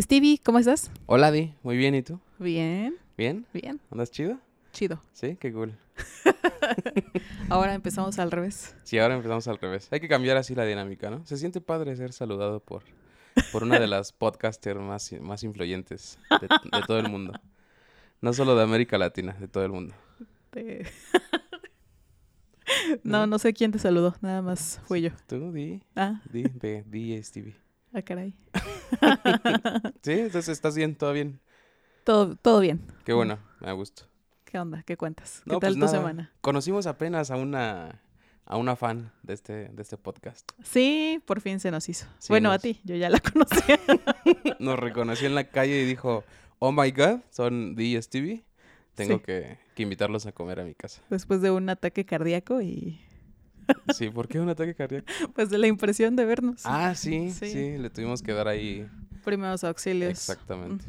Stevie, ¿cómo estás? Hola, Di. Muy bien, ¿y tú? Bien, ¿Bien? bien, ¿Andas chido? chido. Sí, qué cool. Ahora empezamos al revés. Sí, ahora empezamos al revés. Hay que cambiar así la dinámica, ¿no? Se siente padre ser saludado por, por una de las podcasters más, más influyentes de, de todo el mundo. No solo de América Latina, de todo el mundo. No, no sé quién te saludó, nada más fui yo. Tú, Di, Ah, Di, de Di Stevie. ah, caray. Sí, entonces estás bien, todo bien. Todo, todo bien. Qué bueno, me gusto. ¿Qué onda? ¿Qué cuentas? ¿Qué No, tal pues tu nada. semana? Conocimos apenas a una, a una fan de este, de este podcast. Sí, por fin se nos hizo. Sí, bueno, a nos- ti, yo ya la conocía. Nos reconoció en la calle y dijo, oh my god, son y Stevie. Tengo Sí. que, que invitarlos a comer a mi casa. Después de un ataque cardíaco y Sí, ¿por qué un ataque cardíaco? pues de la impresión de vernos. Ah, sí, Sí. sí, le tuvimos que dar ahí. Primeros auxilios. Exactamente.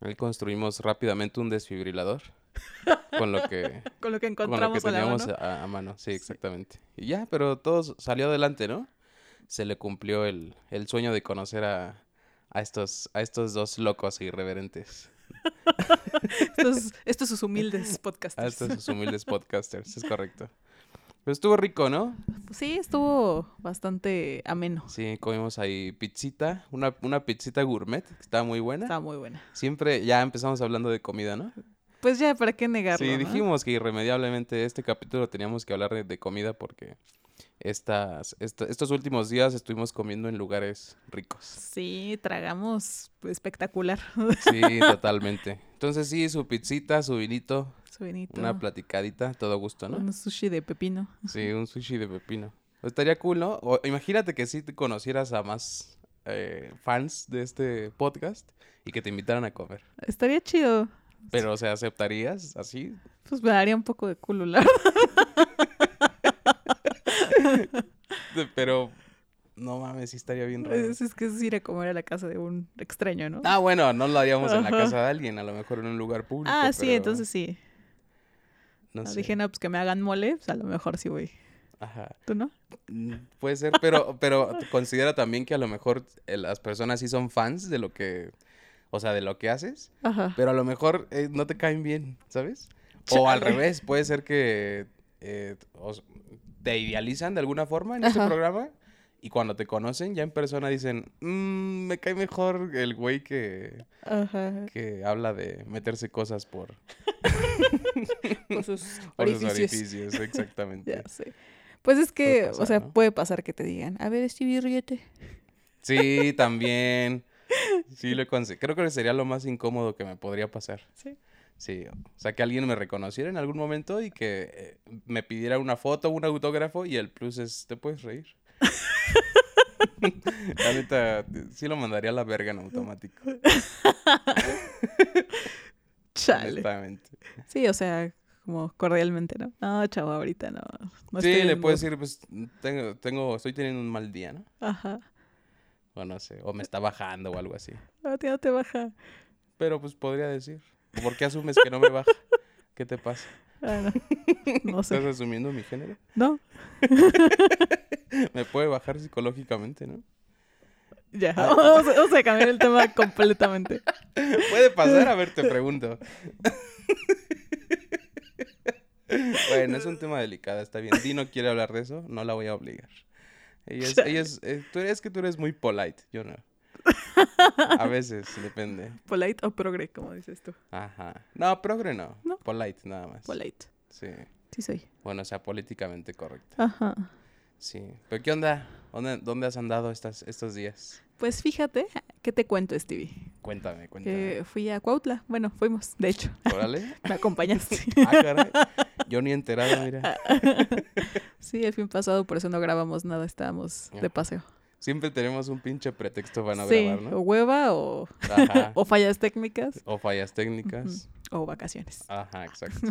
Ahí construimos rápidamente un desfibrilador. Con lo que, Con lo que con lo que encontramos a la teníamos mano. a, a mano. Sí, exactamente. Y ya, pero todo salió adelante, ¿no? Se le cumplió el, el sueño de conocer a, a, estos, a estos dos locos e irreverentes. Estos, estos sus humildes A podcasters. estos sus humildes podcasters, es correcto. Pero estuvo rico, ¿no? Sí, estuvo bastante ameno. Sí, comimos ahí pizzita, una, una pizzita gourmet, que estaba muy buena. Estaba muy buena. Siempre ya empezamos hablando de comida, ¿no? Pues ya, ¿para qué negarlo? Sí, no? dijimos que irremediablemente este capítulo teníamos que hablar de, de comida porque estas, esta- estos últimos días estuvimos comiendo en lugares ricos. Sí, tragamos espectacular. Sí, totalmente. Entonces sí, su pizzita, su vinito, Su una platicadita, todo gusto, ¿no? Un sushi de pepino. Sí, un sushi de pepino. Estaría cool, ¿no? O imagínate que si te conocieras a más eh, fans de este podcast y que te invitaran a comer. Estaría chido. Pero, o sea, ¿aceptarías así? Pues me daría un poco de culo, la verdad. Pero, no mames, sí estaría bien raro. Es, es que es ir a comer a la casa de un extraño, ¿no? Ah, bueno, no lo haríamos en la casa de alguien, a lo mejor en un lugar público. Ah, sí, pero entonces sí. No No, sé. Dije, no, pues que me hagan mole, pues a lo mejor sí voy. Ajá. ¿Tú no? Mm, Puede ser, pero, pero considera también que a lo mejor eh, las personas sí son fans de lo que, o sea, de lo que haces, Ajá. pero a lo mejor eh, no te caen bien, ¿sabes? O al revés, puede ser que eh, os- te idealizan de alguna forma en este Ajá. programa y cuando te conocen ya en persona dicen, "Mm, me cae mejor el güey que, Ajá. que habla de meterse cosas por, Por sus por sus orificios. orificios, exactamente. Ya sé. Pues es que, o sea, ¿no? puede pasar que te digan, a ver, Stevie, ríete. Sí, también. Sí, lo Creo que sería lo más incómodo que me podría pasar. Sí. Sí, o sea, que alguien me reconociera en algún momento y que eh, me pidiera una foto, un autógrafo y el plus es, ¿te puedes reír? La neta, sí lo mandaría a la verga en automático, Chale. Sí, o sea, como cordialmente, ¿no? No, chavo, ahorita no. no sí, le puedes mood". decir, pues, tengo, tengo, estoy teniendo un mal día, ¿no? Ajá. O no sé, o me está bajando o algo así. A ti no te baja. Pero pues podría decir, ¿por qué asumes que no me baja? ¿Qué te pasa? Ah, no. No ¿Estás sé. asumiendo mi género? No, Me puede bajar psicológicamente, ¿no? Ya. Vamos, vamos a cambiar el tema completamente. Puede pasar, a ver, te pregunto. bueno, es un tema delicado, está bien. Di no quiere hablar de eso, no la voy a obligar. Ella es, ella es, eh, tú eres que tú eres muy polite, yo no. A veces, depende. Polite o progre, como dices tú. Ajá. No, progre no. No. Polite, nada más. Polite. Sí. Sí soy. Bueno, o sea, políticamente correcto. Ajá. Sí. Pero ¿qué onda? ¿Dónde, dónde has andado estas, estos días? Pues fíjate, ¿qué te cuento, Stevie? Cuéntame, cuéntame. Fui a Cuautla. Bueno, fuimos, de hecho. Órale. Me acompañaste. Ah, caray. Yo ni enterado, mira. Sí, el fin pasado, por eso no grabamos nada, estábamos de paseo. Siempre tenemos un pinche pretexto para no sí, grabar, o ¿no? hueva o, o fallas técnicas O fallas técnicas. o vacaciones. Ajá, exacto.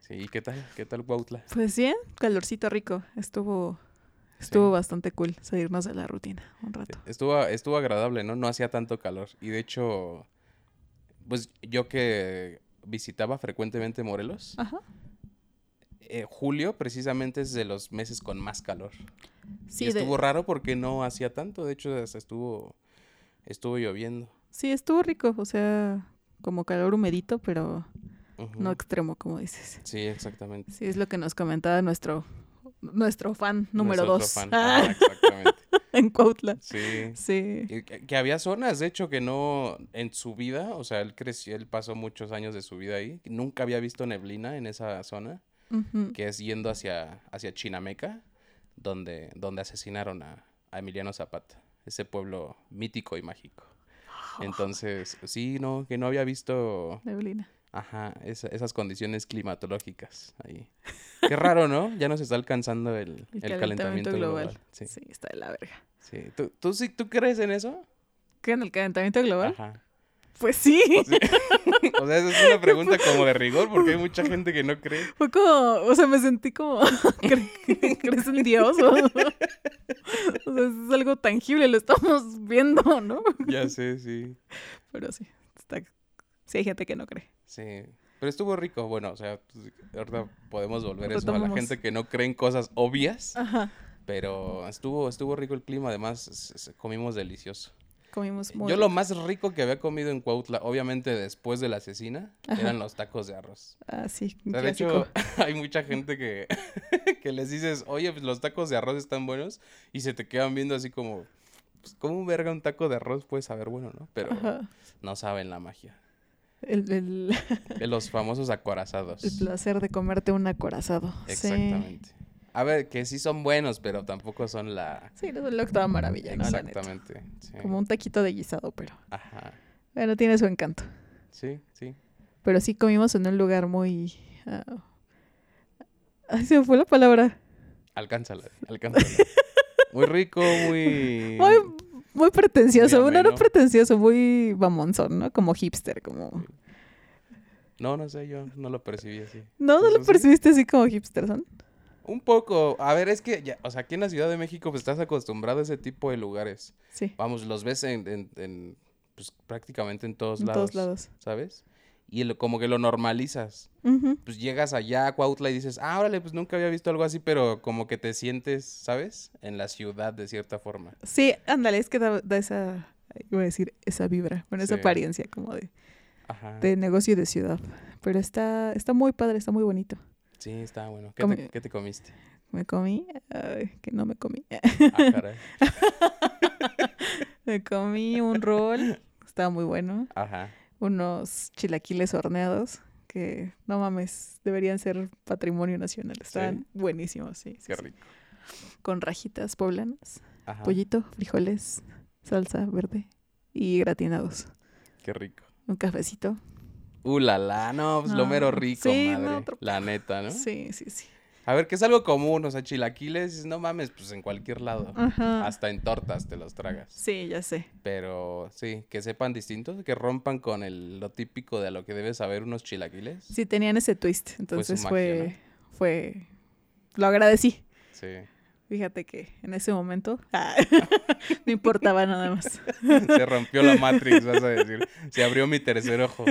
Sí, ¿y qué tal? ¿Qué tal Cuautla? Pues bien, calorcito rico. Estuvo estuvo Sí. bastante cool salirnos de la rutina un rato. Estuvo, estuvo agradable, ¿no? No hacía tanto calor. Y de hecho, pues yo que visitaba frecuentemente Morelos, Ajá. eh, julio precisamente es de los meses con más calor. Sí, y de- estuvo raro porque no hacía tanto, de hecho hasta estuvo Estuvo lloviendo. Sí, estuvo rico, o sea, como calor humedito, pero no extremo, como dices. Sí, exactamente. Sí, es lo que nos comentaba nuestro, nuestro fan número Nuestro otro dos fan. Ah, Ah, exactamente. en Cuautla. Sí. Que, que había zonas, de hecho, que no en su vida, o sea, él creció, él pasó muchos años de su vida ahí, nunca había visto neblina en esa zona, que es yendo hacia, hacia Chinameca, donde, donde asesinaron a, a Emiliano Zapata, ese pueblo mítico y mágico. Entonces, sí, no, que no había visto, Neblina. Ajá, esa- esas condiciones climatológicas ahí. Qué raro, ¿no? Ya nos está alcanzando el, El, el calentamiento, global. Sí, Sí. está de la verga. sí. ¿Tú, tú, sí, ¿Tú crees en eso? ¿Qué en el calentamiento global? Ajá. Pues sí. O sea, esa es una pregunta como de rigor porque hay mucha gente que no cree. Fue como, o sea, me sentí como, ¿cre- ¿crees en Dios? O, o sea, es algo tangible, lo estamos viendo, ¿no? Ya sé, sí. Pero sí, está, sí hay gente que no cree. Sí. Pero estuvo rico. Bueno, o sea, pues, ahorita podemos volver eso a la gente que no cree en cosas obvias. Ajá. Pero estuvo, estuvo rico el clima. Además, comimos delicioso. Comimos muy Yo lo más rico que había comido en Cuautla, obviamente después de la asesina, Ajá. eran los tacos de arroz. Ah, sí, O sea, de hecho, hay mucha gente que, que les dices, oye, pues los tacos de arroz están buenos, y se te quedan viendo así como, pues, ¿cómo verga un taco de arroz puede saber bueno, no? Pero Ajá. no saben la magia. El, el- los famosos acorazados. el placer de comerte un acorazado. Sí. Exactamente. A ver, que sí son buenos, pero tampoco son la... Sí, no es la octava maravilla, ¿no? Exactamente. sí. Como un taquito de guisado, pero Ajá. bueno, tiene su encanto. Sí, sí. Pero sí comimos en un lugar muy... ah, Ay, se me fue la palabra. Alcánzala, alcánzala. Muy rico, muy... Muy, muy pretencioso. Muy bueno, no pretencioso, muy mamonzón, ¿no? Como hipster, como... No, no sé, yo no lo percibí así. No, no lo percibiste así como hipster, ¿son? Un poco. A ver, es que, ya, o sea, aquí en la Ciudad de México pues estás acostumbrado a ese tipo de lugares. Sí, Vamos, los ves en, en- en, pues prácticamente en todos en lados. todos lados. ¿Sabes? Y lo- como que lo normalizas. Pues llegas allá a Cuautla y dices, ah, órale, pues nunca había visto algo así, pero como que te sientes, ¿sabes? En la ciudad de cierta forma. Sí, ándale, es que da, da esa... Iba a decir esa vibra, bueno, esa Sí. apariencia como de, Ajá. de negocio y de ciudad. Pero está, está muy padre, está muy bonito. Sí, está bueno. ¿Qué, te, qué te comiste? Me comí, ay, que no me comí. Ah, caray. me comí un rol, estaba muy bueno. Ajá. Unos chilaquiles horneados que, no mames, deberían ser patrimonio nacional. Sí. buenísimos, sí. sí, Qué sí. rico. Con rajitas poblanas, Ajá. pollito, frijoles, salsa verde y gratinados. Qué rico. Un cafecito. Uh, la la, no, pues lo mero rico, sí, no, madre. La neta, ¿no? Sí, sí, sí. A ver, que es algo común, o sea, chilaquiles, no mames, pues en cualquier lado. Ajá. Hasta en tortas te los tragas. Sí, ya sé. Pero sí, que sepan distintos, que rompan con el, lo típico de lo que debes saber unos chilaquiles. Sí, tenían ese twist. Entonces magia, fue, fue, lo agradecí. Sí. Fíjate que en ese momento ah, no importaba nada más. Se rompió la Matrix, vas a decir. Se abrió mi tercer ojo.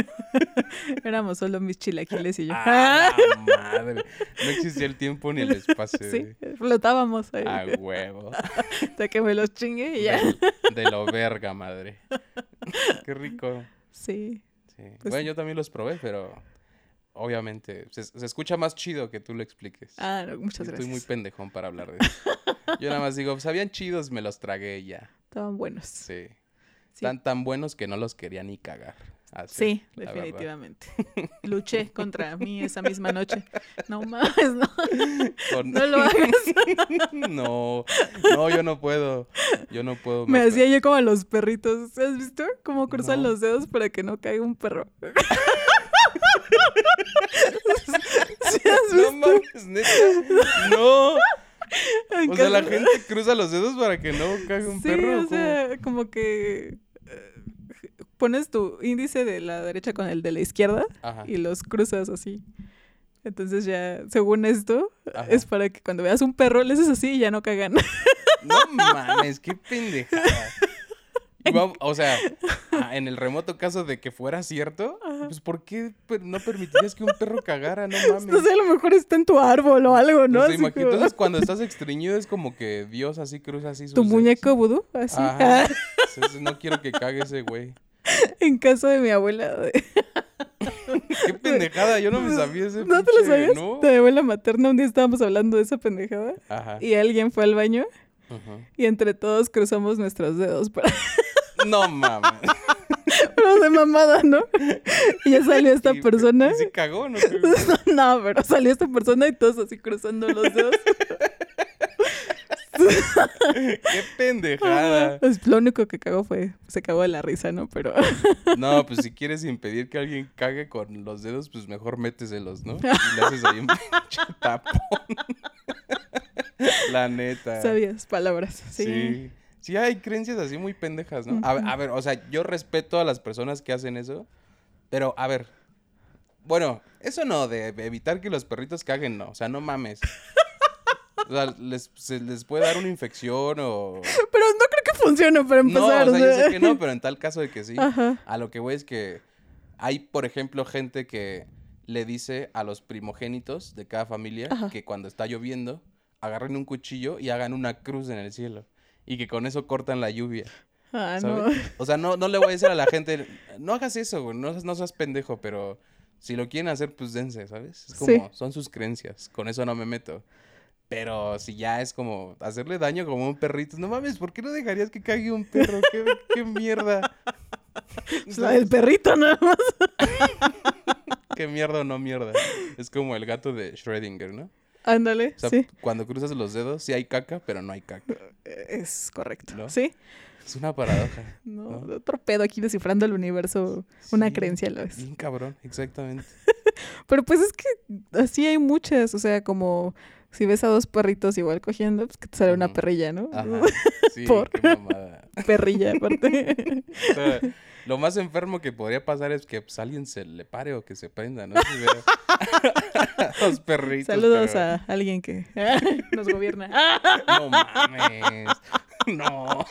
Éramos solo mis chilaquiles y yo. ¡Ah, la madre! No existía el tiempo ni el espacio. sí, flotábamos ahí. A huevo. Hasta que me los chingue y ya. De, de lo verga, madre. Qué rico. Sí. Sí. Pues bueno, yo también los probé, pero obviamente se, se escucha más chido que tú lo expliques. Ah, no, muchas Estoy gracias. muy pendejón para hablar de eso. Yo nada más digo, sabían chidos, me los tragué ya. Estaban buenos. Sí. Sí. Tan tan buenos que no los quería ni cagar. Así, Sí, verdad. definitivamente. Luché contra mí esa misma noche. No mames, no, Con- no lo hagas. no, no, yo no puedo. Yo no puedo. Me me- hacía yo como a los perritos. ¿Has visto? Cómo cruzan No. los dedos para que no caiga un perro. ¿Sí has No mames, neta. No. O sea, la gente cruza los dedos para que no caiga un sí, perro. o ¿cómo? sea, como que eh, pones tu índice de la derecha con el de la izquierda Ajá. y los cruzas así. Entonces ya, según esto, Ajá. es para que cuando veas un perro le haces así y ya no cagan. No mames, qué pendejada. O sea, ah, en el remoto caso de que fuera cierto, pues ¿por qué no permitirías que un perro cagara? No mames. No sé, a lo mejor está en tu árbol o algo, ¿no? O sea, Así imagi- como- Entonces cuando estás estreñido es como que Dios así cruza así sus tu muñeco vudú, así. Ajá. Entonces, no quiero que cague ese güey. en casa de mi abuela. de- Qué pendejada, yo no me sabía ese ¿No te lo sabías? ¿no? De mi abuela materna, un día estábamos hablando de esa pendejada Ajá. y alguien fue al baño Ajá. y entre todos cruzamos nuestros dedos para... No mames. De mamada, ¿no? Y ya salió esta Y- persona. ¿Y se cagó? ¿No? No, pero salió esta persona y todos así cruzando los dedos. Qué pendejada. Pues lo único que cagó fue, se cagó de la risa, ¿no? Pero No, pues si quieres impedir que alguien cague con los dedos, pues mejor méteselos, ¿no? Y le haces ahí un pinche tapón. La neta. sabías palabras. Sí. Sí. Sí, hay creencias así muy pendejas, ¿no? A, ver- a ver, o sea, yo respeto a las personas que hacen eso, pero a ver. Bueno, eso no, de evitar que los perritos caguen, no. O sea, no mames. O sea, les, se les puede dar una infección o... Pero no creo que funcione para No, empezar. o sea, yo sea. sé que no, pero en tal caso de que sí. Ajá. A lo que voy es que hay, por ejemplo, gente que le dice a los primogénitos de cada familia Ajá. que cuando está lloviendo, agarren un cuchillo y hagan una cruz en el cielo. Y que con eso cortan la lluvia. Ah, no. O sea, no, no le voy a decir a la gente, no hagas eso, güey, no, no seas pendejo, pero si lo quieren hacer, pues dense, ¿sabes? Es como, Sí. son sus creencias, con eso no me meto. Pero si ya es como hacerle daño como un perrito, no mames, ¿por qué no dejarías que cague un perro? ¿Qué, qué mierda? O sea, el perrito nada más. ¿Qué mierda o no mierda? Es como el gato de Schrödinger, ¿no? Ándale, O sea, sí. cuando cruzas los dedos, sí hay caca, pero no hay caca. Es correcto. ¿No? Sí. Es una paradoja. No, ¿No? otro pedo aquí descifrando el universo, una creencia la vez. Bien cabrón, exactamente. Pero pues es que así hay muchas, o sea, como si ves a dos perritos igual cogiendo, pues que te sale una perrilla, ¿no? Ajá. Sí, Por. qué mamada. perrilla, aparte. Lo más enfermo que podría pasar es que pues, alguien se le pare o que se prenda, ¿no? Los perritos. Saludos pero- a alguien que nos gobierna. No mames. No,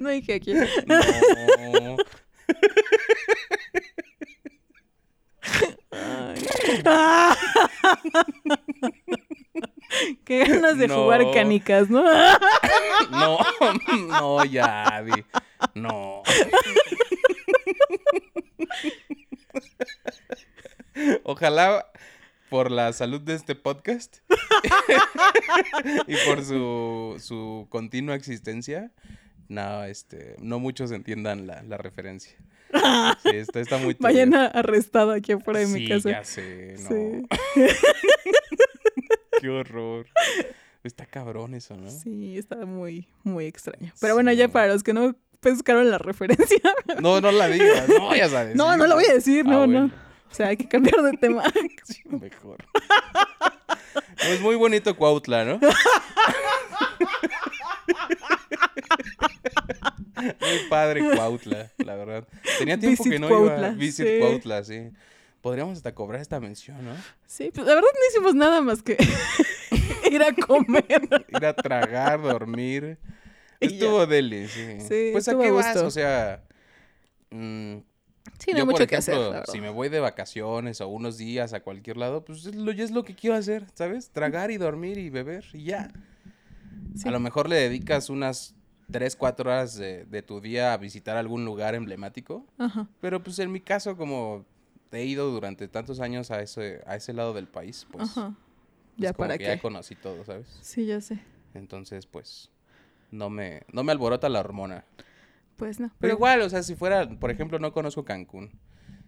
No dije aquí. no. Qué ganas de jugar canicas, ¿no? No, no, ya, Di. No. Ojalá por la salud de este podcast y por su, su continua existencia, no, este, no muchos entiendan la, la referencia. Sí, está, está muy. Mañana arrestado aquí afuera de mi casa. ya sé, no. Sí. Qué horror. Está cabrón eso, ¿no? Sí, está muy, muy extraño. Pero bueno, ya para los que no pescaron la referencia. No, no la digas. No, ya sabes. No, no lo voy a decir, Ah, no, bueno. no. O sea, hay que cambiar de tema. Sí, mejor. Es muy bonito Cuautla, ¿no? Muy padre Cuautla, la verdad. Tenía tiempo Visit que no Cuautla, iba. Visit sí. Cuautla, sí. Podríamos hasta cobrar esta mención, ¿no? Sí, pues la verdad no hicimos nada más que ir a comer. Ir a tragar, dormir. Y ya. Estuvo deli, sí. Sí, pues a a qué vas, o sea... mm, Sí, no hay yo, mucho por que hacer, ejemplo, la verdad. si me voy de vacaciones o unos días a cualquier lado, pues es lo, es lo que quiero hacer, ¿sabes? Tragar y dormir y beber y ya. Sí. A lo mejor le dedicas unas 3, 4 horas de, de tu día a visitar algún lugar emblemático, Ajá. pero pues en mi caso, como he ido durante tantos años a ese, a ese lado del país, pues, Ajá. pues Ya como para que qué. ya conocí todo, ¿sabes? Sí, ya sé. Entonces, pues, no me, no me alborota la hormona. Pues no. Pero igual, o sea, si fuera, por ejemplo, no conozco Cancún.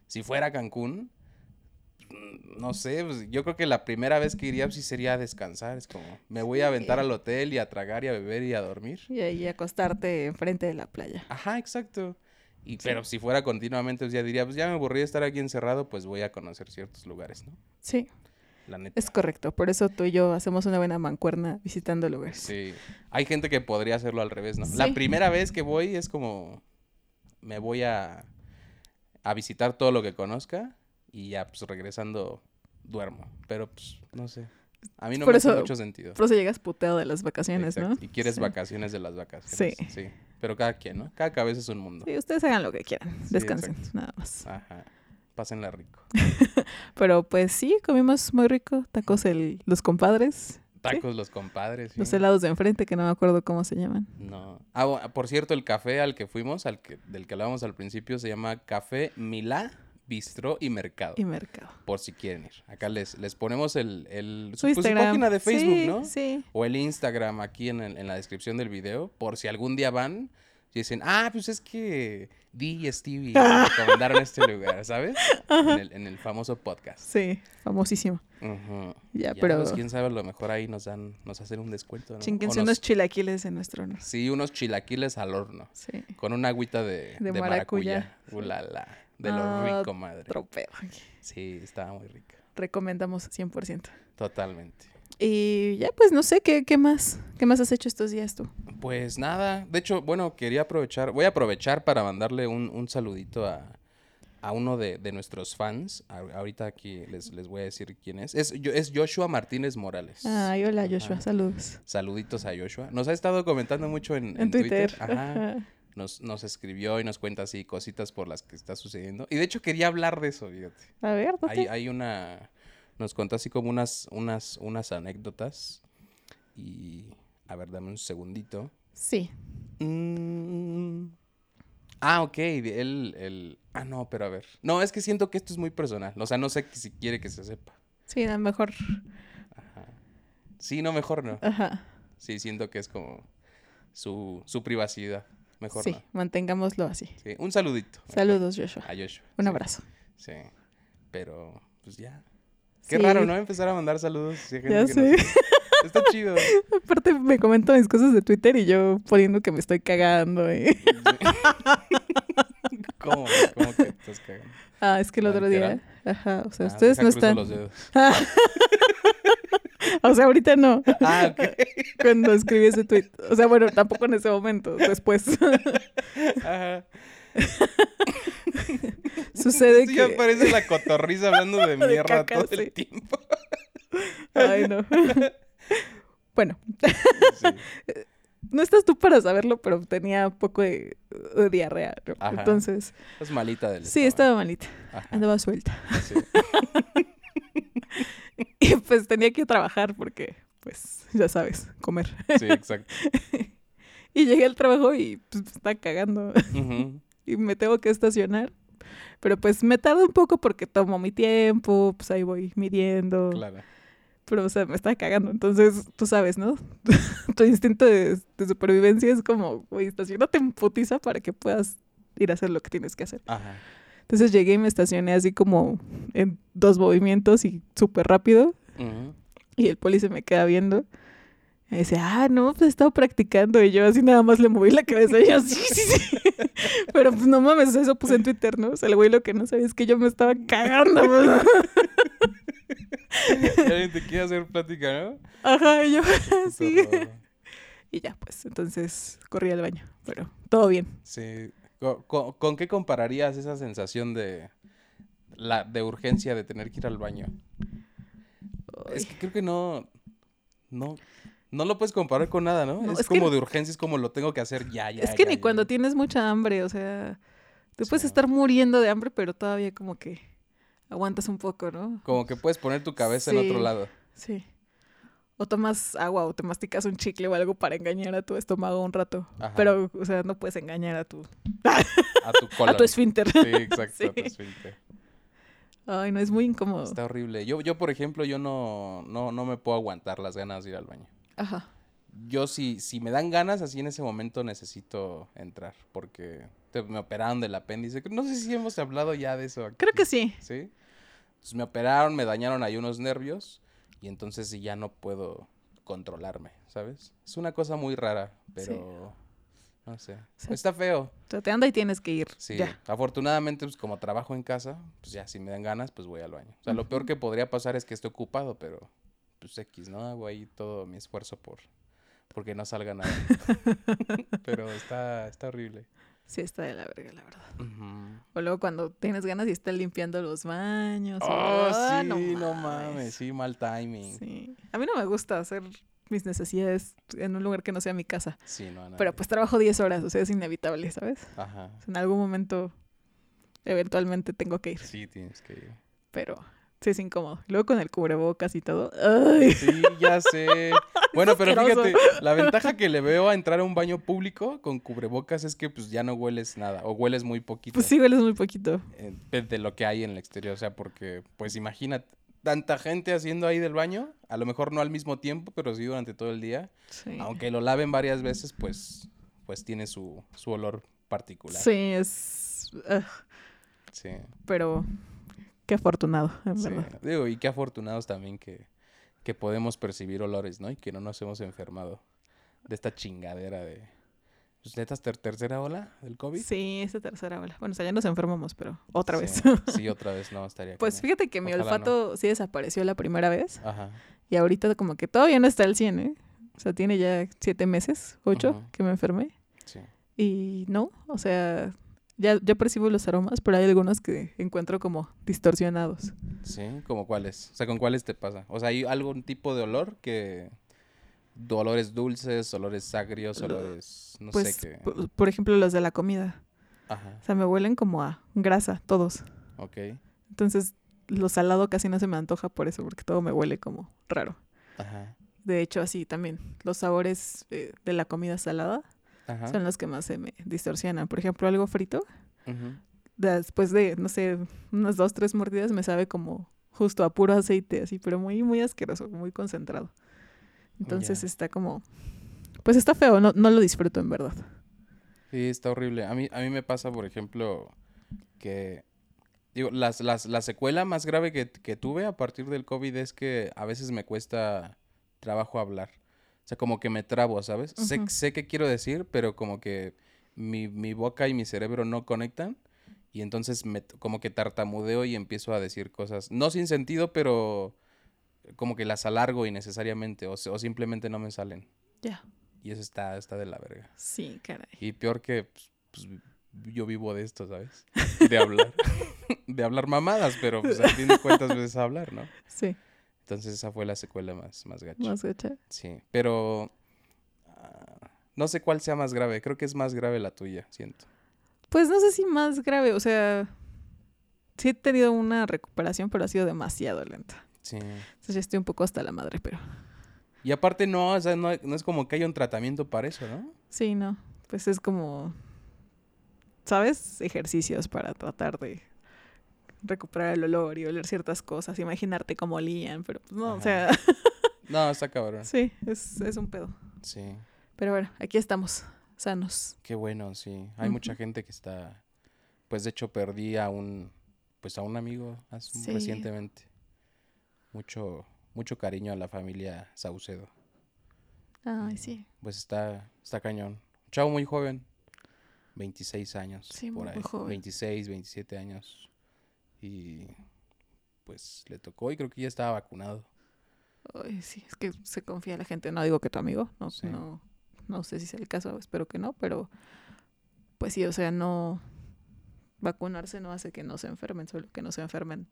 Si fuera Cancún, mm, no sé, pues, yo creo que la primera vez que iría pues, sí sería a descansar. Es como, me voy a aventar al hotel y a tragar y a beber y a dormir. Y ahí acostarte enfrente de la playa. Ajá, exacto. Y, Pero si fuera continuamente, pues ya diría, pues ya me aburrí de estar aquí encerrado, pues voy a conocer ciertos lugares, ¿no? Sí, La neta. es correcto. Por eso tú y yo hacemos una buena mancuerna visitando lugares. Sí. Hay gente que podría hacerlo al revés, ¿no? Sí. La primera vez que voy es como, me voy a, a visitar todo lo que conozca y ya, pues regresando, duermo. Pero, pues, no sé. A mí no Por me hace eso- mucho sentido. Por eso llegas puteado de las vacaciones, Exacto. ¿no? Y quieres Sí. vacaciones de las vacaciones. Sí. Sí. Pero cada quien, ¿no? Cada cabeza es un mundo. Sí, ustedes hagan lo que quieran. Descansen, nada más. Ajá. Pásenla rico. Pero pues sí, comimos muy rico. Tacos el, los compadres. Tacos los compadres. sí. Los helados de enfrente, que no me acuerdo cómo se llaman. No. Ah, por cierto, el café al que fuimos, al que, del que hablábamos al principio, se llama Café Milá, Bistró y Mercado. Y mercado. Por si quieren ir. Acá les, les ponemos el, el Su pues, su página de Facebook, Sí, ¿no? Sí. O el Instagram aquí en, el- en la descripción del video. Por si algún día van y dicen, ah, pues es que Dee y Stevie me recomendaron este lugar, ¿sabes? En el, en el famoso podcast. Sí, famosísimo. Ujú. Ya, Ya, pero pues, quién sabe, a lo mejor ahí nos dan, nos hacen un descuento, ¿no? chinguense unos nos- chilaquiles en nuestro honor. Sí, unos chilaquiles al horno. Sí. Con una agüita de, De de maracuyá. Ulala. De lo Ah, rico, madre. Tropeo. Sí, estaba muy rica. Recomendamos 100%. Totalmente. Y ya, pues no sé, ¿qué, qué más? ¿Qué más has hecho estos días tú? Pues nada. De hecho, bueno, quería aprovechar. Voy a aprovechar para mandarle un, un saludito a, a uno de, de nuestros fans. A- ahorita aquí les, les voy a decir quién es. Es, yo- es Joshua Martínez Morales. Ay, hola Joshua, Ajá. saludos. Saluditos a Joshua. Nos ha estado comentando mucho en, En, en Twitter. Ajá. Ajá. Nos, nos escribió y nos cuenta así cositas por las que está sucediendo. Y de hecho quería hablar de eso, fíjate. A ver. Hay, hay una. Nos contó así como unas, unas, unas anécdotas. Y. A ver, dame un segundito. Sí. Mm. Ah, ok. Él, él. Ah, no, pero a ver. No, es que siento que esto es muy personal. O sea, no sé si quiere que se sepa. Sí, a lo mejor. Ajá. Sí, no, mejor no. Ajá. Sí, siento que es como su, su privacidad. Mejor sí, no. mantengámoslo así. Sí, un saludito. Saludos, Joshua. A Joshua. Un sí, abrazo. Sí. Pero, pues ya. Qué Sí. raro, ¿no? Empezar a mandar saludos. hay gente Ya nos- sé. Está chido. Aparte me comentan mis cosas de Twitter y yo poniendo que me estoy cagando. ¿eh? ¿Cómo? ¿Cómo que estás cagando? Ah, es que el otro día. Ajá, o sea, Ah, ustedes no están. los dedos. O sea, ahorita no. Ah, ok. Cuando escribí ese tweet. O sea, bueno, tampoco en ese momento. Después. Ajá. Sucede Sí, que. ya parece la cotorriza hablando de mierda todo el tiempo. Ay, no. bueno, Sí. no estás tú para saberlo, pero tenía poco de, de diarrea. ¿no? Ajá. Entonces, Estás malita del sí, estaba malita. Ajá, Andaba suelta. sí. Y pues tenía que trabajar porque, pues, ya sabes, comer. Sí, exacto. Y llegué al trabajo y pues está cagando. Y me tengo que estacionar. Pero pues me tarda un poco porque tomo mi tiempo, pues ahí voy midiendo. Claro. Pero, o sea, me está cagando. Entonces, tú sabes, ¿no? tu instinto de, de supervivencia es como, güey, estacionate en putiza para que puedas ir a hacer lo que tienes que hacer. Ajá. Entonces llegué y me estacioné así como en dos movimientos y súper rápido. Y el poli se me queda viendo. Y dice, ah, no, pues he estado practicando. Y yo así nada más le moví la cabeza. Y yo, sí, sí, sí. Pero pues no mames, eso puse en Twitter, ¿no? O sea, el güey lo que no sabía es que yo me estaba cagando. pues. Alguien te quiere hacer plática, ¿no? Ajá, y yo, Puto sí. robo. Y ya, pues, entonces corrí al baño. Pero todo bien. Sí. ¿Con, con- con qué compararías esa sensación de la de urgencia de tener que ir al baño? Es que creo que no no no lo puedes comparar con nada, ¿no? No, es, es que- como de urgencia, es como lo tengo que hacer ya, ya. es que ya, ni ya. cuando tienes mucha hambre, o sea, tú puedes estar muriendo de hambre, pero todavía como que aguantas un poco, ¿no? Como que puedes poner tu cabeza en otro lado. Sí. O tomas agua o te masticas un chicle o algo para engañar a tu estómago un rato. Ajá. Pero, o sea, no puedes engañar a tu, A tu cola. a tu esfínter. Sí, exacto, a tu esfínter. Ay, no, es muy incómodo. Está horrible. Yo, yo por ejemplo, yo no, no, no me puedo aguantar las ganas de ir al baño. Ajá. Yo si, si me dan ganas, así en ese momento necesito entrar, porque te- me operaron del apéndice. No sé si hemos hablado ya de eso. aquí. Creo que sí. ¿Sí? Entonces me operaron, me dañaron ahí unos nervios y entonces ya no puedo controlarme, ¿sabes? Es una cosa muy rara, pero no sé. Sí. Está feo. O te anda y tienes que ir. Sí. Ya. Afortunadamente, pues como trabajo en casa, pues ya si me dan ganas, pues voy al baño. O sea, lo peor que podría pasar es que esté ocupado, pero pues X, ¿no? Hago ahí todo mi esfuerzo por porque no salga nada. pero está, está horrible. Sí, está de la verga, la verdad. O luego cuando tienes ganas y estás limpiando los baños. Oh, Ah, sí, no mames, sí, mal timing. Sí. A mí no me gusta hacer mis necesidades en un lugar que no sea mi casa. Sí, no, nadie. Pero pues trabajo 10 horas, o sea, es inevitable, ¿sabes? Ajá. En algún momento, eventualmente tengo que ir. Sí, tienes que ir. Pero sí es incómodo. Luego con el cubrebocas y todo. ¡Ay! Sí, ya sé. Bueno, pero fíjate, la ventaja que le veo a entrar a un baño público con cubrebocas es que pues ya no hueles nada o hueles muy poquito Pues sí, hueles muy poquito. eh, de- lo que hay en el exterior, o sea, porque pues imagínate tanta gente haciendo ahí del baño, a lo mejor no al mismo tiempo, pero sí durante todo el día, Sí. aunque lo laven varias veces, pues pues tiene su, su olor particular. Sí, es... Sí. pero qué afortunado, en sí. verdad. Digo, y qué afortunados también que, que podemos percibir olores, ¿no? Y que no nos hemos enfermado de esta chingadera de... Pues, ¿de esta ter- tercera ola del COVID? Sí, esa tercera ola. Bueno, o sea, ya nos enfermamos, pero otra vez. Sí, sí, otra vez no, estaría Pues fíjate que mi Ojalá no. olfato sí desapareció la primera vez Ajá. y ahorita como que todavía no está al 100, ¿eh? O sea, tiene ya siete meses, ocho, que me enfermé. Sí. Y no, o sea, ya, ya percibo los aromas, pero hay algunos que encuentro como distorsionados. Sí, ¿como cuáles? O sea, ¿con cuáles te pasa? O sea, ¿hay algún tipo de olor que... Olores dulces, olores agrios, Lo- olores... no pues, sé qué... por, por ejemplo, los de la comida. Ajá, O sea, me huelen como a grasa, todos. ok. Entonces, lo salado casi no se me antoja por eso, porque todo me huele como raro. Ajá, De hecho, así también, los sabores eh, de la comida salada ajá. son los que más se me distorsionan. Por ejemplo, algo frito, después de, no sé, unas dos, tres mordidas me sabe como justo a puro aceite, así, pero muy, muy asqueroso, muy concentrado. Entonces está como, pues está feo, no, no lo disfruto en verdad. Sí, está horrible. A mí, a mí me pasa, por ejemplo, que... Digo, las, las, la secuela más grave que, que tuve a partir del COVID es que a veces me cuesta trabajo hablar. O sea, como que me trabo, ¿sabes? sé, Ujú. sé qué quiero decir, pero como que mi, mi boca y mi cerebro no conectan. Y entonces me, como que tartamudeo y empiezo a decir cosas, no sin sentido, pero como que las alargo innecesariamente o, o simplemente no me salen. Ya. Y eso está, está de la verga. Sí, caray. Y peor que pues, pues, yo vivo de esto, ¿sabes? De hablar. de hablar mamadas, pero pues a fin de cuentas veces hablar, ¿no? Sí, Entonces esa fue la secuela más, más gacha. más gacha. Sí, pero ah, no sé cuál sea más grave. Creo que es más grave la tuya, siento. Pues no sé si más grave, o sea, sí he tenido una recuperación, pero ha sido demasiado lenta. Sí. Entonces ya estoy un poco hasta la madre, pero Y aparte no, o sea, no, no es como que haya un tratamiento para eso, ¿no? sí, no. Pues es como, ¿sabes? Ejercicios para tratar de recuperar el olor y oler ciertas cosas, imaginarte cómo olían, pero pues no, o sea, No, está cabrón. sí, es, es un pedo. Sí. Pero bueno, aquí estamos, sanos. Qué bueno, sí. Hay mucha gente que está, pues de hecho perdí a un, pues a un amigo hace- Sí. recientemente. Mucho, mucho cariño a la familia Saucedo. Ay, sí. Pues está, está cañón. Un chavo muy joven, 26 años, Sí, por muy ahí. joven. 26, 27 años. Y pues le tocó y creo que ya estaba vacunado. Ay, sí, es que se confía la gente. No digo que tu amigo, no, Sí. no, no sé si es el caso, espero que no, pero pues sí, o sea, no vacunarse no hace que no se enfermen, solo que no se enfermen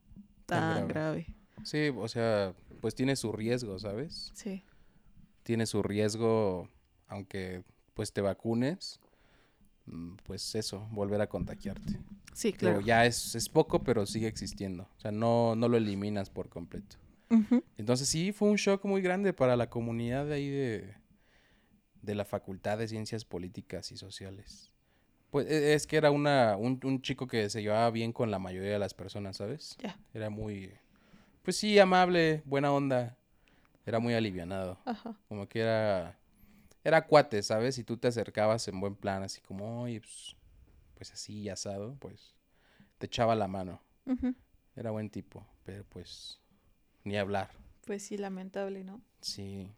Tan tan grave. Sí, o sea, pues tiene su riesgo, ¿sabes? Sí, tiene su riesgo, aunque pues te vacunes, mm, pues eso, volver a contagiarte. Sí, claro. ya es, es poco, pero sigue existiendo. O sea, no, no lo eliminas por completo. Entonces sí, fue un shock muy grande para la comunidad de ahí de, de la Facultad de Ciencias Políticas y Sociales. Pues e- es que era una, un, un chico que se llevaba bien con la mayoría de las personas, ¿sabes? Ya. Era muy, pues sí, amable, buena onda. Era muy alivianado. Ajá. Como que era. Era cuate, ¿sabes? Si tú te acercabas en buen plan, así como, oye, pues, pues así, asado, pues te echaba la mano. Era buen tipo, pero pues ni hablar. Pues sí, lamentable, ¿no? Sí,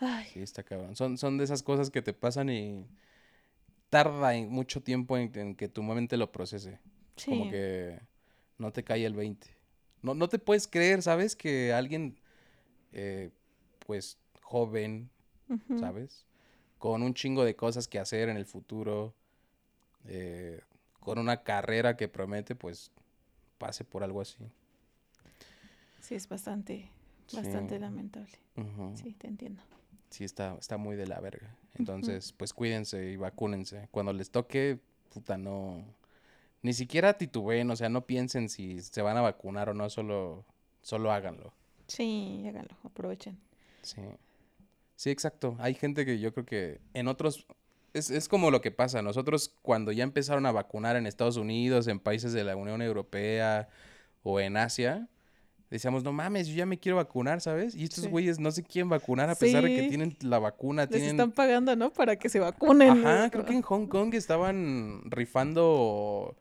Ay, sí, está cabrón. Son, son de esas cosas que te pasan y tarda en mucho tiempo en, en que tu mente lo procese. sí. Como que no te cae el 20. No, no te puedes creer, ¿sabes? Que alguien, eh, pues, joven. ¿sabes? Con un chingo de cosas que hacer en el futuro, eh, con una carrera que promete, pues pase por algo así. Sí, es bastante, Bastante Sí. lamentable. Sí, te entiendo. Sí, está, está muy de la verga. Entonces, pues cuídense y vacúnense. Cuando les toque, puta, no. Ni siquiera titubeen, o sea, no piensen si se van a vacunar o no, solo, solo háganlo. Sí, háganlo, aprovechen. Sí. Sí, exacto. Hay gente que yo creo que en otros. Es, es como lo que pasa. Nosotros, cuando ya empezaron a vacunar en Estados Unidos, en países de la Unión Europea o en Asia, decíamos, no mames, yo ya me quiero vacunar, ¿sabes? Y estos Sí. güeyes no se quieren vacunar a pesar de que tienen la vacuna, Les están pagando, ¿no? Para que se vacunen. Ajá, ¿no? creo que en Hong Kong estaban rifando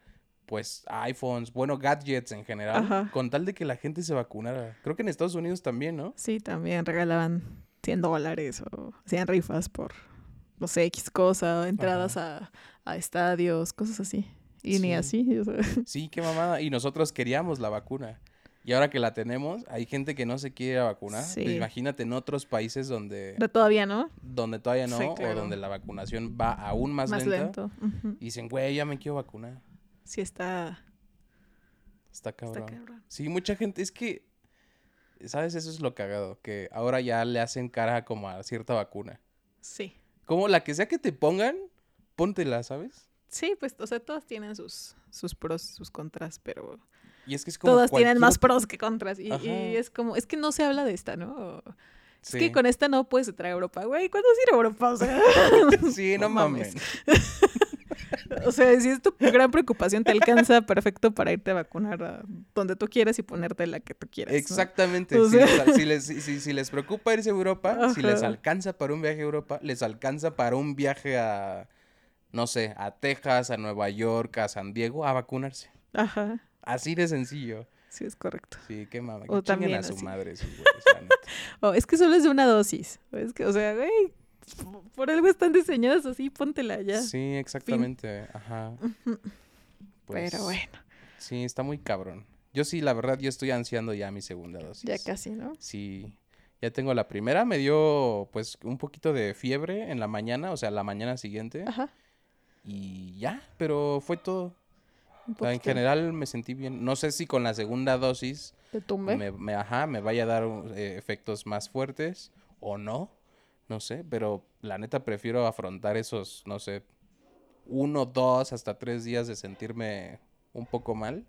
pues iPhones, bueno, gadgets en general, Ajá. con tal de que la gente se vacunara. Creo que en Estados Unidos también, ¿no? Sí, también regalaban 100 dólares o hacían rifas por, no sé, X cosa, entradas a, a estadios, cosas así. Y ni Sí. así. o sea, Sí, qué mamada. Y nosotros queríamos la vacuna. Y ahora que la tenemos, hay gente que no se quiere vacunar. Sí. imagínate en otros países donde, pero todavía, ¿no? donde todavía no, Sí, o donde la vacunación va aún más, Más, lenta. lento. Y dicen, güey, ya me quiero vacunar. Sí, está, Está cabrón. está cabrón. Sí, mucha gente, es que, ¿sabes? Eso es lo cagado, que ahora ya le hacen cara como a cierta vacuna. Sí. Como la que sea que te pongan, póntela, ¿sabes? Sí, pues, o sea, todas tienen sus, sus pros, sus contras, pero Y es que es como todas tienen más pros que contras. Y, y es como, es que no se habla de esta, ¿no? Sí. Es que con esta no puedes entrar a Europa. Güey, ¿cuándo vas a ir a Europa? O sea, Sí, no, No mames. mames. o sea, si es tu gran preocupación, te alcanza perfecto para irte a vacunar a donde tú quieras y ponerte la que tú quieras. ¿no? Exactamente. O si, sea- les, si les- si- si les preocupa irse a Europa, si les alcanza para un viaje a Europa, les alcanza para un viaje a, no sé, a Texas, a Nueva York, a San Diego, a vacunarse. Ajá, Así de sencillo. sí, es correcto. Sí, qué. Que O también a su así. madre, esos güeyes, la neta. Oh, es que solo es de una dosis. Es que, o sea, güey, por algo están diseñadas así, póntela ya. Sí, exactamente. Ajá. Pues, Pero bueno, Sí, está muy cabrón. Yo sí, la verdad, yo estoy ansiando ya mi segunda dosis. ya casi, ¿no? Sí, ya tengo la primera. Me dio, pues, un poquito de fiebre en la mañana, o sea, la mañana siguiente. Ajá. Y ya, pero fue todo. Un O sea, en general me sentí bien. No sé si con la segunda dosis de tumbe. me, me- ajá, me vaya a dar eh, efectos más fuertes o no. No sé, pero la neta prefiero afrontar esos, no sé, uno, dos, hasta tres días de sentirme un poco mal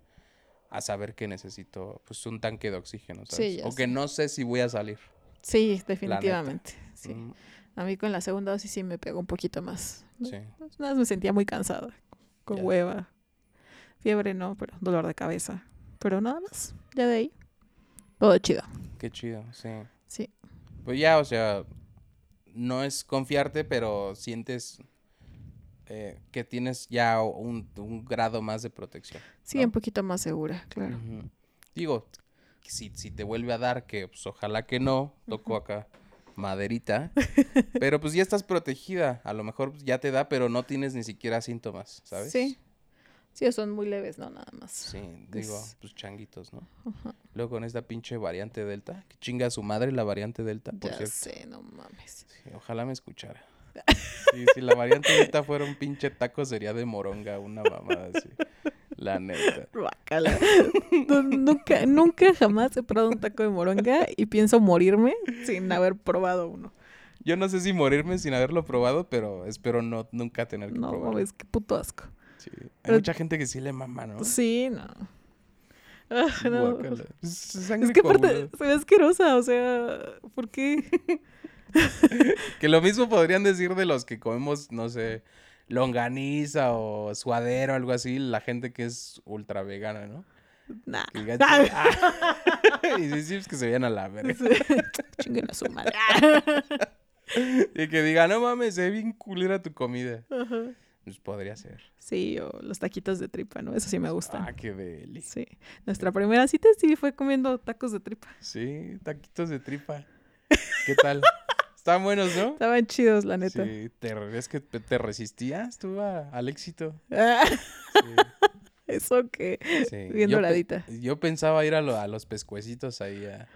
a saber que necesito pues un tanque de oxígeno, ¿sabes? o que no sé si voy a salir. Sí, definitivamente. Sí. Mm, A mí con la segunda dosis sí me pegó un poquito más. sí. Nada, más me sentía muy cansada, con Ya. hueva. Fiebre no, pero dolor de cabeza. Pero nada más, ya de ahí. Todo chido. Qué chido, sí. Sí. Pues ya, o sea, no es confiarte, pero sientes eh, que tienes ya un, un grado más de protección. Sí, ¿no? un poquito más segura, claro. Digo, si, si te vuelve a dar, que pues ojalá que no, toco acá maderita, pero pues ya estás protegida, a lo mejor ya te da, pero no tienes ni siquiera síntomas, ¿sabes? Sí. Sí, son muy leves, ¿no? Nada más. Sí, digo, Es- pues changuitos, ¿no? Ajá. Luego con esta pinche variante Delta, que chinga a su madre la variante Delta, por Ya cierto. sé, no mames. Sí, ojalá me escuchara. Sí, si la variante Delta fuera un pinche taco, sería de moronga, una mamada así. La neta. No, nunca, nunca jamás he probado un taco de moronga y pienso morirme sin haber probado uno. Yo no sé si morirme sin haberlo probado, pero espero no nunca tener que No probarlo. mames, qué puto asco. Sí. Hay Pero- mucha gente que sí le mama, ¿no? Sí, no. Ah, no. Es que aparte se ve asquerosa, o sea, ¿por qué? Que lo mismo podrían decir de los que comemos, no sé, longaniza o suadero, algo así, la gente que es ultra vegana, ¿no? Nah. Que digan, "Ah". y sí, sí, es que se vean a la verga. Chinguen a su madre. Y que digan, no mames, se ve bien culera tu comida. Ajá. Pues podría ser. Sí, o los taquitos de tripa, ¿no? Eso sí me gustan. Ah, qué deli. Sí. Nuestra primera cita sí fue comiendo tacos de tripa. Sí, taquitos de tripa. ¿Qué tal? Están buenos, ¿no? Estaban chidos, la neta. Sí, te, es que te, resistías tú a- al éxito. Ah, Sí, Eso que. sí. Bien Yo pe- doradita. Yo pensaba ir a, lo- a los pescuecitos ahí a,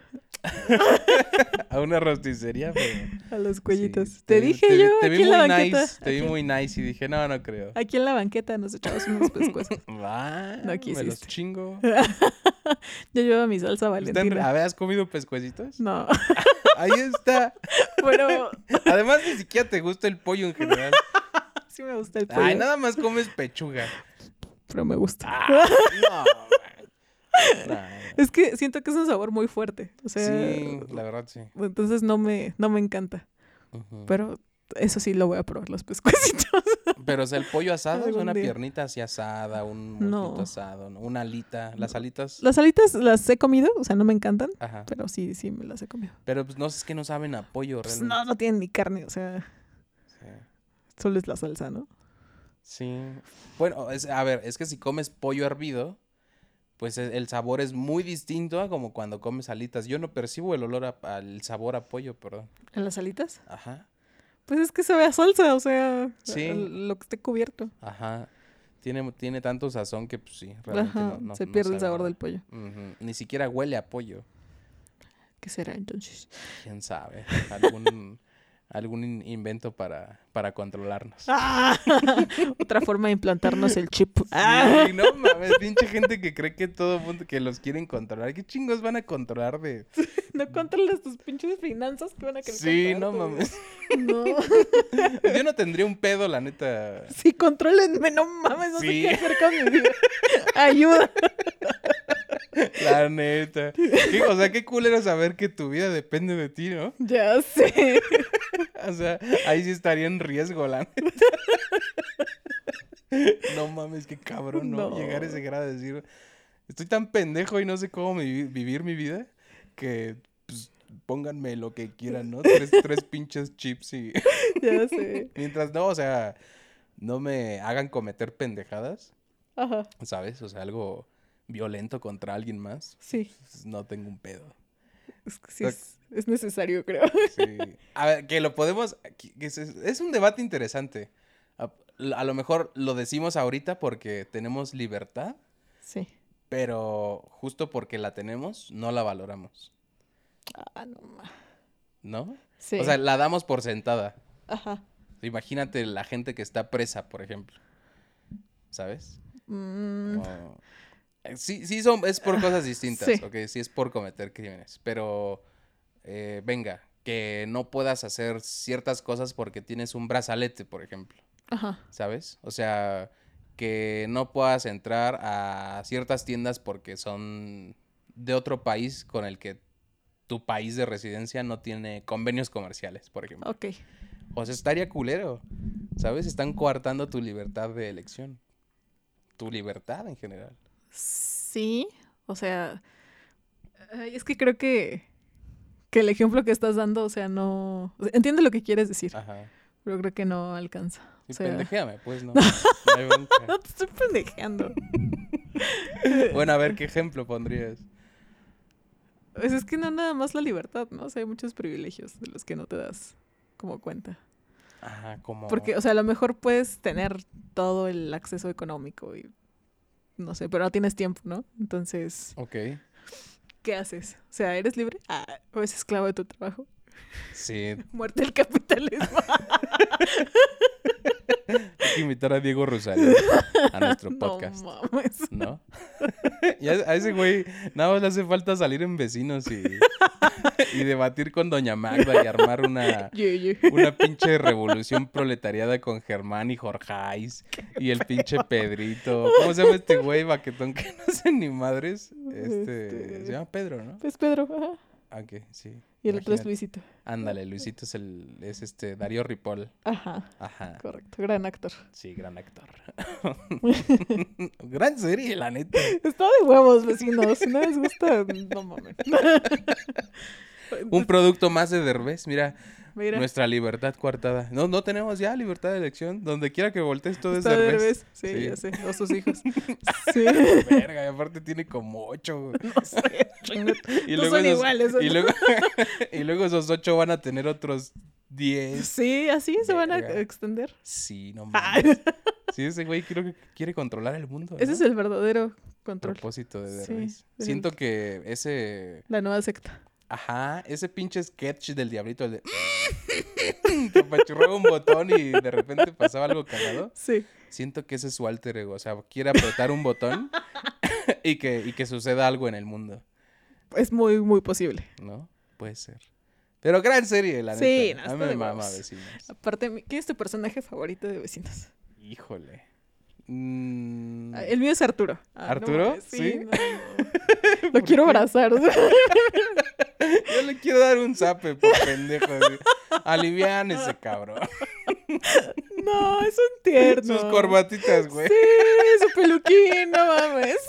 a una rosticería, pero... A los cuellitos. sí, te, dije yo te aquí vi en la muy banqueta. nice, te vi muy nice y dije, no, no creo. aquí en la banqueta nos echamos unos pescuezos. Va, No me los quisiste. chingo. Yo llevo mi salsa ¿Están- valentina. ¿has comido pescuecitos? No, Ahí está. pero Además, ni siquiera te gusta el pollo en general. sí me gusta el pollo. Ay, nada más comes pechuga. Pero me gusta. Ah, no. Nah. Es que siento que es un sabor muy fuerte. O sea, Sí, la verdad sí. entonces no me, no me encanta. Pero eso sí lo voy a probar, los pescuecitos. Pero, sea, el pollo asado es una día. piernita así asada, un No. asado, ¿no? una alita. Las alitas. Las alitas las he comido, o sea, no me encantan. Ajá. Pero sí, sí me las he comido. Pero pues no es que no saben a pollo Pues realmente. no, no tienen ni carne, o sea, Sí. solo es la salsa, ¿no? Sí. Bueno, es- a ver, es que si comes pollo hervido, pues e- el sabor es muy distinto a como cuando comes alitas. Yo no percibo el olor a- al sabor a pollo, perdón. ¿En las alitas? Ajá. Pues es que sabe a salsa, o sea, Sí. lo que esté cubierto. Ajá. Tiene, tiene tanto sazón que pues sí, realmente Ajá, no- no- se no pierde el sabor del pollo. Ni siquiera huele a pollo. ¿Qué será entonces? Quién sabe. Algún, algún in- invento para, para controlarnos. ¡Ah! Otra forma de implantarnos el chip. ¡Ah! Sí, no mames, pinche gente que cree que todo mundo que los quieren controlar. ¿Qué chingos van a controlar de...? No controlas tus pinches finanzas que van a querer Sí, no tú. mames. No. Yo no tendría un pedo, la neta. Sí, contrólenme, no mames, no Sí. sé qué hacer con mi vida. Ayuda. La neta. ¿Qué- o sea, qué culero saber que tu vida depende de ti, ¿no? Ya sé. O sea, ahí sí estaría en riesgo, la neta. No mames, qué cabrón, ¿no? No. Llegar a ese grado de decir, estoy tan pendejo y no sé cómo mi- vivir mi vida que pues, pónganme lo que quieran, ¿no? Tres, tres pinches chips y... Ya sé. Mientras no, o sea, no me hagan cometer pendejadas, Ajá. ¿sabes? O sea, algo violento contra alguien más, Sí. pues, no tengo un pedo. Es que sí es, es necesario, creo. Sí. A ver, que lo podemos. es, un debate interesante. A, a lo mejor lo decimos ahorita porque tenemos libertad, Sí. pero justo porque la tenemos, no la valoramos. Ah, no. ¿No? Sí. O sea, la damos por sentada. Ajá. Imagínate la gente que está presa, por ejemplo. ¿Sabes? Mm, Como- Sí, sí son, es por cosas distintas, Sí. ok, sí es por cometer crímenes, pero eh, venga, que no puedas hacer ciertas cosas porque tienes un brazalete, por ejemplo, Ajá. ¿sabes? O sea, que no puedas entrar a ciertas tiendas porque son de otro país con el que tu país de residencia no tiene convenios comerciales, por ejemplo. Ok. O sea, estaría culero, ¿sabes? Están coartando tu libertad de elección, tu libertad en general. Sí. O sea. es que creo que. Que el ejemplo que estás dando, o sea, no. entiendo lo que quieres decir, Ajá. pero creo que no alcanza. Sí, O sea, pendejéame, pues, no. no te estoy pendejeando. Bueno, a ver, ¿qué ejemplo pondrías? Pues es que no nada más la libertad, ¿no? O sea, hay muchos privilegios de los que no te das como cuenta. Ajá, como... Porque, o sea, a lo mejor puedes tener todo el acceso económico y no sé, pero no tienes tiempo, ¿no? Entonces, Ok. ¿qué haces? O sea, ¿eres libre? Ah, ¿O eres esclavo de tu trabajo? Sí, Muerte el capitalismo. hay que invitar a Diego Rosario a nuestro podcast, No mames. ¿no? y a, ese güey nada más le hace falta salir en vecinos y, y debatir con Doña Magda y armar una... Una pinche revolución proletariada con Germán y Jorjais y el pinche Pedrito. ¿Cómo se llama este güey baquetón que no sé ni madres? Este, Este- se llama Pedro, ¿no? Pues Pedro, ajá. Ah, Ok, sí. Y el otro es. Luisito. Ándale, Luisito es el, es este, Darío Ripoll. Ajá, Ajá. correcto. Gran actor. Sí, gran actor. gran serie, la neta. Está de huevos, vecinos. Si no les gusta, no mames. Un producto más de Derbez, mira, Mira, nuestra libertad coartada. No, no tenemos ya libertad de elección. Donde quiera que voltees todo es de Derbez. Sí, Sí. ya sé. O sus hijos. Sí. Verga, y aparte tiene como ocho. güey. No sé. Y No luego son esos- iguales. Y luego, y luego esos ocho van a tener otros diez. Sí, así se van a extender. Sí, no Ay, mames. Sí, ese güey creo que quiere controlar el mundo. Ese es el verdadero control. propósito de Derbez. Siento que ese La nueva secta. Ajá, ese pinche sketch del diablito, el de... que apachurraba un botón y de repente pasaba algo cagado. Sí. Siento que ese es su alter ego. O sea, quiere apretar un botón y, que, y que suceda algo en el mundo, Es muy, muy posible. ¿no? Puede ser. Pero gran serie, la Sí, neta. no, A mí me de mama vecinos. Aparte, ¿quién es tu personaje favorito de vecinos? Híjole. Mm, El mío es Arturo. Ah, ¿Arturo? ¿Sí? no, no. Lo quiero abrazar. Yo le quiero dar un zape por pendejo. Alivian ese cabrón. No, es un tierno. Sus corbatitas, güey. Sí, su peluquín, no mames.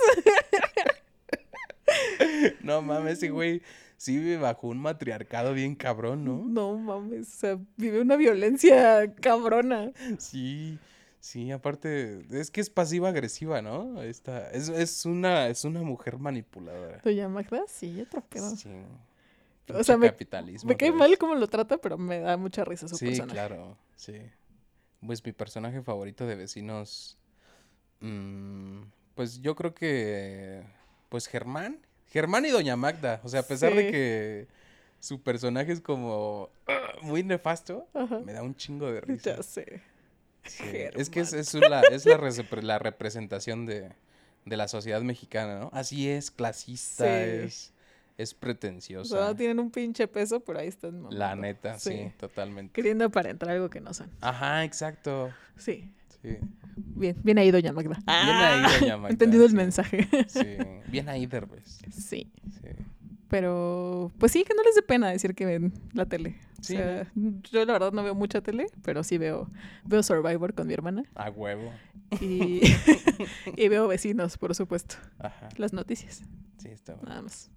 No mames, ese güey sí vive bajo un matriarcado bien cabrón, ¿no? No mames, o sea, vive una violencia cabrona. Sí, sí, aparte, es que es pasiva agresiva, ¿no? Esta, es, es una, es una mujer manipuladora. Doña Magda, sí, otro pedo. Sí. O sea, me- capitalismo Me cae mal cómo lo trata, pero me da mucha risa su Sí, personaje. claro, sí. Pues mi personaje favorito de vecinos, mm, pues yo creo que, pues Germán, Germán y Doña Magda, o sea, a pesar de Sí. que su personaje es como ah, muy nefasto, Ajá. me da un chingo de risa. Ya sé. Sí, Es que es, es la, es la, la representación de, de la sociedad mexicana, ¿no? Así es, clasista, Sí. es, es O pretenciosa. sea, no tienen un pinche peso, pero ahí están. La mamando. neta, sí, totalmente. Queriendo aparentar algo que no son. Ajá, exacto. Sí. Sí. Bien, bien ahí, Doña Magda. Bien ahí, doña Magda. Entendido el mensaje. Sí, bien ahí, Derbez. Sí. Sí. Pero, pues sí, que no les dé pena decir que ven la tele. O sea, yo la verdad no veo mucha tele, pero sí veo, veo Survivor con mi hermana. A huevo. Y, y veo vecinos, por supuesto. Ajá. Las noticias, Sí, está bueno. nada más.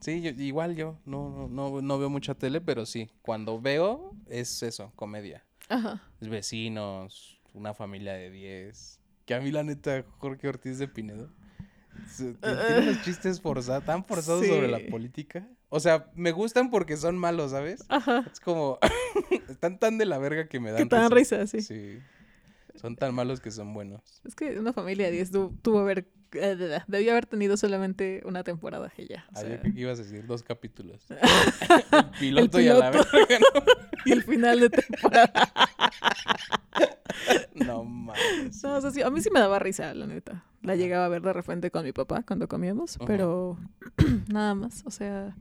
Sí, yo- igual yo no, no, no, no veo mucha tele, pero sí, cuando veo es eso, comedia. Ajá. Es vecinos, una familia de 10. Que a mí la neta, Jorge Ortiz de Pinedo. Se- Tiene tiene unos chistes forzados, tan forzados sobre la política. O sea, me gustan porque son malos, ¿sabes? Ajá. Es como, están tan de la verga que me dan Que te dan risa, sí. Sí. Son tan malos que son buenos. Es que una familia de 10 tu- tuvo haber, eh, de- de- debió haber tenido solamente una temporada ya. o Ah, sea, que ibas a decir dos capítulos. el piloto y a la verga, y el final de temporada. ¿no? No mames. No, o sea, sí, a mí sí me daba risa, la neta. La llegaba a ver de repente con mi papá cuando comíamos, pero nada más. O sea,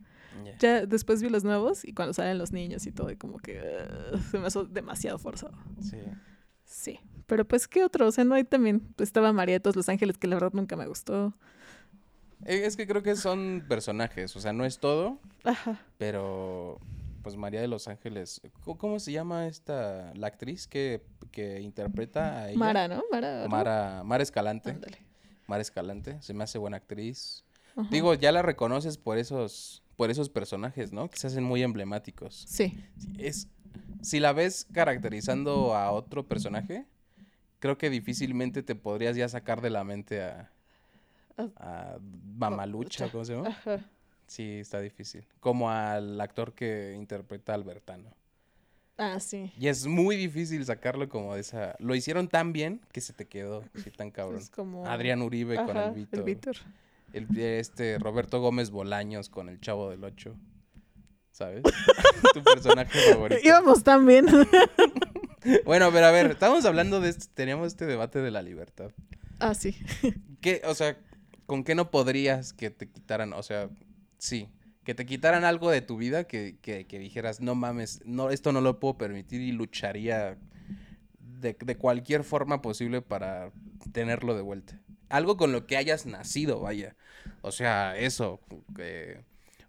Ya. ya después vi los nuevos y cuando salen los niños y todo, y como que uh, se me hizo demasiado forzado. Sí. Sí. Pero pues, ¿qué otro? O sea, no hay también. pues, estaba María de todos los ángeles, que la verdad nunca me gustó. Eh, Es que creo que son personajes, o sea, no es todo, Ajá. pero pues María de los Ángeles, ¿cómo, cómo se llama esta, la actriz que, que interpreta a ella? Mara, ¿no? Mara. ¿no? Mara, Mara Escalante. Ándale. Mara Escalante, se me hace buena actriz. Ajá. Digo, ya la reconoces por esos, por esos personajes, ¿no? Que se hacen muy emblemáticos. Sí. Es, si la ves caracterizando a otro personaje, creo que difícilmente te podrías ya sacar de la mente a, a Mamalucha, ¿cómo se llama? Ajá. Sí, está difícil. Como al actor que interpreta a Albertano. Ah, sí. Y es muy difícil sacarlo como de esa... Lo hicieron tan bien que se te quedó así tan cabrón. Es como... Adrián Uribe con el. Víctor. El, este Roberto Gómez Bolaños con el Chavo del Ocho. ¿Sabes? tu personaje favorito. Íbamos tan bien. Bueno, pero a ver, estábamos hablando de este, teníamos este debate de la libertad. ah, sí. ¿Qué, o sea, con qué no podrías que te quitaran, o sea, sí, que te quitaran algo de tu vida que, que, que dijeras, no mames, no, esto no lo puedo permitir y lucharía de, de cualquier forma posible para tenerlo de vuelta? Algo con lo que hayas nacido, vaya. O sea, eso, que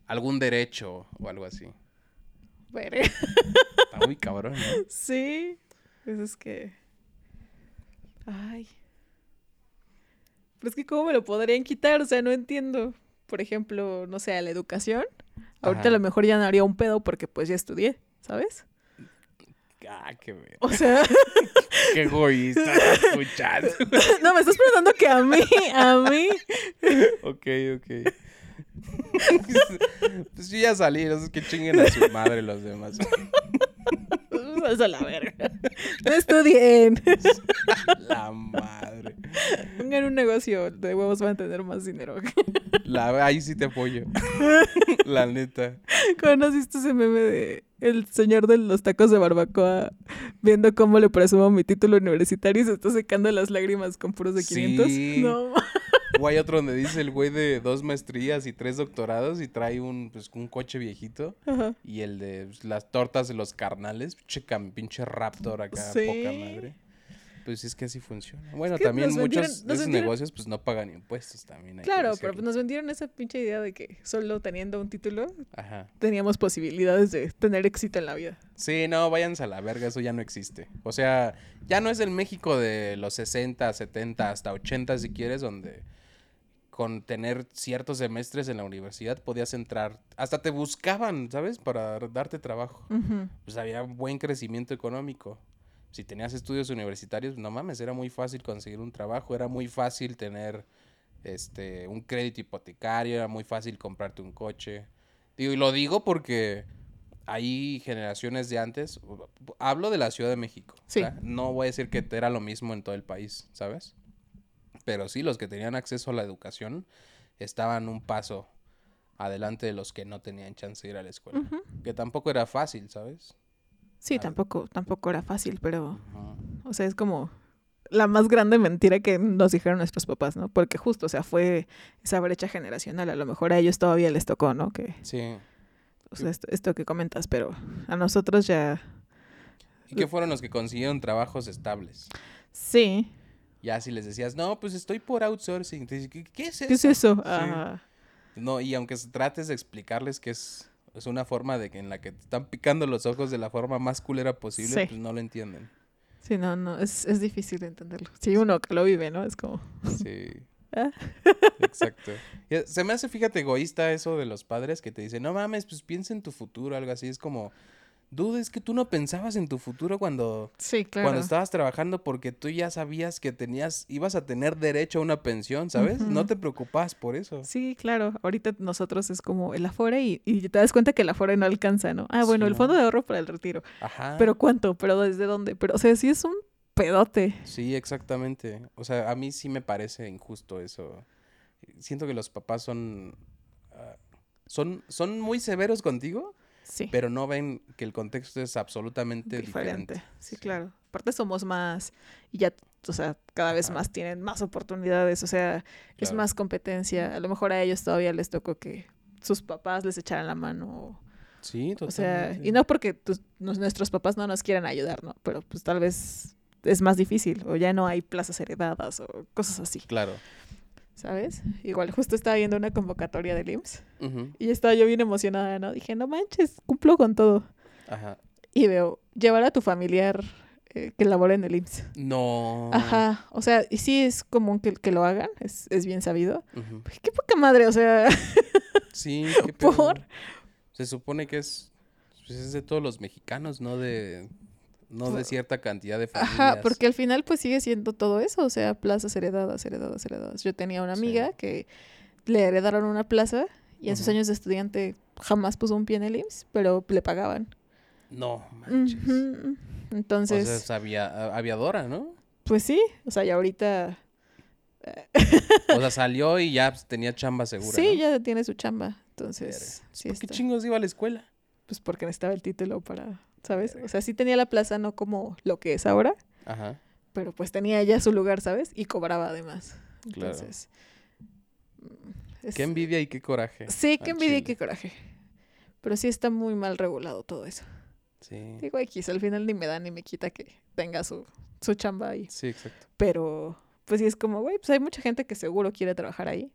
algún derecho o algo así. Está muy cabrón, ¿no? Sí. Pues es que. Ay. Pero es que, ¿cómo me lo podrían quitar? O sea, no entiendo. Por ejemplo, no sé, la educación. Ahorita Ajá. a lo mejor ya no haría un pedo porque pues ya estudié, ¿sabes? Ah, qué, ve- O sea, qué egoísta escuchando. no, me estás preguntando que a mí, a mí. Ok, ok. pues yo ya salí, no sé que chinguen a su madre los demás. Vas a la verga. No estudien. La madre. Pongan un negocio de huevos van a tener más dinero. La, ahí sí te apoyo. La neta. ¿Conociste ese meme de el señor de los tacos de barbacoa viendo cómo le presumo mi título universitario y se está secando las lágrimas con puros de 500? Sí. No. O hay otro donde dice el güey de dos maestrías y tres doctorados y trae un, pues, un coche viejito. Ajá. Y el de pues, las tortas de los carnales, pinche, pinche raptor acá, Sí. poca madre. Pues es que así funciona. Bueno, Es que también muchos de esos negocios pues no pagan impuestos también. Claro, pero pues nos vendieron esa pinche idea de que solo teniendo un título Ajá. teníamos posibilidades de tener éxito en la vida. Sí, no, váyanse a la verga, eso ya no existe. O sea, ya no es el México de los 60, 70, hasta 80 si quieres, donde con tener ciertos semestres en la universidad podías entrar, hasta te buscaban, ¿sabes? Para darte trabajo. Ujú. Pues había buen crecimiento económico. Si tenías estudios universitarios, no mames, era muy fácil conseguir un trabajo, era muy fácil tener este un crédito hipotecario, era muy fácil comprarte un coche. Digo, y lo digo porque hay generaciones de antes, hablo de la Ciudad de México. No voy a decir que era lo mismo en todo el país, ¿sabes? Pero sí, los que tenían acceso a la educación estaban un paso adelante de los que no tenían chance de ir a la escuela. Que tampoco era fácil, ¿sabes? Sí, tampoco, tampoco era fácil, pero, o sea, es como la más grande mentira que nos dijeron nuestros papás, ¿no? Porque justo, o sea, fue esa brecha generacional. A lo mejor a ellos todavía les tocó, ¿no? Que, Sí. o sea, esto, esto que comentas, pero a nosotros ya, ¿Y qué fueron los que consiguieron trabajos estables? sí. Ya si les decías, no, pues estoy por outsourcing. Te dicen, ¿qué, es eso? ¿Qué es eso? Sí. No, y aunque trates de explicarles que es, es una forma de que en la que te están picando los ojos de la forma más culera posible, Sí. pues no lo entienden. sí, no, no, es, es difícil de entenderlo. Sí, uno que lo vive, ¿no? Es como, Sí. Ah. Exacto. Y, Se me hace, fíjate, egoísta eso de los padres que te dicen, no mames, pues piensa en tu futuro, algo así. Es como, dude, es que tú no pensabas en tu futuro cuando, sí, claro. cuando estabas trabajando porque tú ya sabías que tenías, ibas a tener derecho a una pensión, ¿sabes? No te preocupabas por eso. Sí, claro. Ahorita nosotros es como el Afore y, y te das cuenta que el Afore no alcanza, ¿no? Ah, bueno, Sí, el fondo de ahorro para el retiro. Ajá. ¿Pero cuánto? ¿Pero desde dónde? Pero, o sea, sí es un pedote. Sí, exactamente. O sea, a mí sí me parece injusto eso. Siento que los papás son, ah, son, son muy severos contigo, Sí. pero no ven que el contexto es absolutamente diferente. diferente. Sí, claro. Aparte somos más y ya, o sea, cada vez Ajá. más tienen más oportunidades, o sea, es más competencia. A lo mejor a ellos todavía les tocó que sus papás les echaran la mano. Sí, O sea, totalmente. y no porque tus- nuestros papás no nos quieran ayudar, ¿no? Pero pues tal vez es más difícil o ya no hay plazas heredadas o cosas así, Claro. ¿Sabes? Igual justo estaba viendo una convocatoria del IMSS y estaba yo bien emocionada, ¿no? Dije, no manches, cumplo con todo. Ajá. Y veo, llevar a tu familiar eh, que labora en el IMSS. No. Ajá, o sea, y sí es común que, que lo hagan, es, es bien sabido. Ujú. Pues, qué poca madre, o sea, Sí, qué pedo. ¿Por? Se supone que es, pues es de todos los mexicanos, no de, no de cierta cantidad de familias. ajá, porque al final pues sigue siendo todo eso, o sea, plazas heredadas, heredadas, heredadas. Yo tenía una Sí. amiga que le heredaron una plaza y en sus años de estudiante jamás puso un pie en el IMSS, pero le pagaban. No, manches. O Entonces, sea, es avia- aviadora, ¿no? pues sí, o sea, y ahorita O sea, salió y ya pues, tenía chamba segura. sí, ¿no? ya tiene su chamba. Entonces, sí ¿Por qué está. chingos iba a la escuela? Pues porque necesitaba el título para, ¿sabes? O sea, sí tenía la plaza, no como lo que es ahora, Ajá. pero pues tenía ya su lugar, ¿sabes? Y cobraba además. Claro. Entonces. mm, es- Qué envidia y qué coraje. Sí, qué envidia y qué coraje. Pero sí está muy mal regulado todo eso. Sí. Digo, X, al final ni me da ni me quita que tenga su, su chamba ahí. Sí, exacto. Pero, pues sí es como, güey, pues hay mucha gente que seguro quiere trabajar ahí.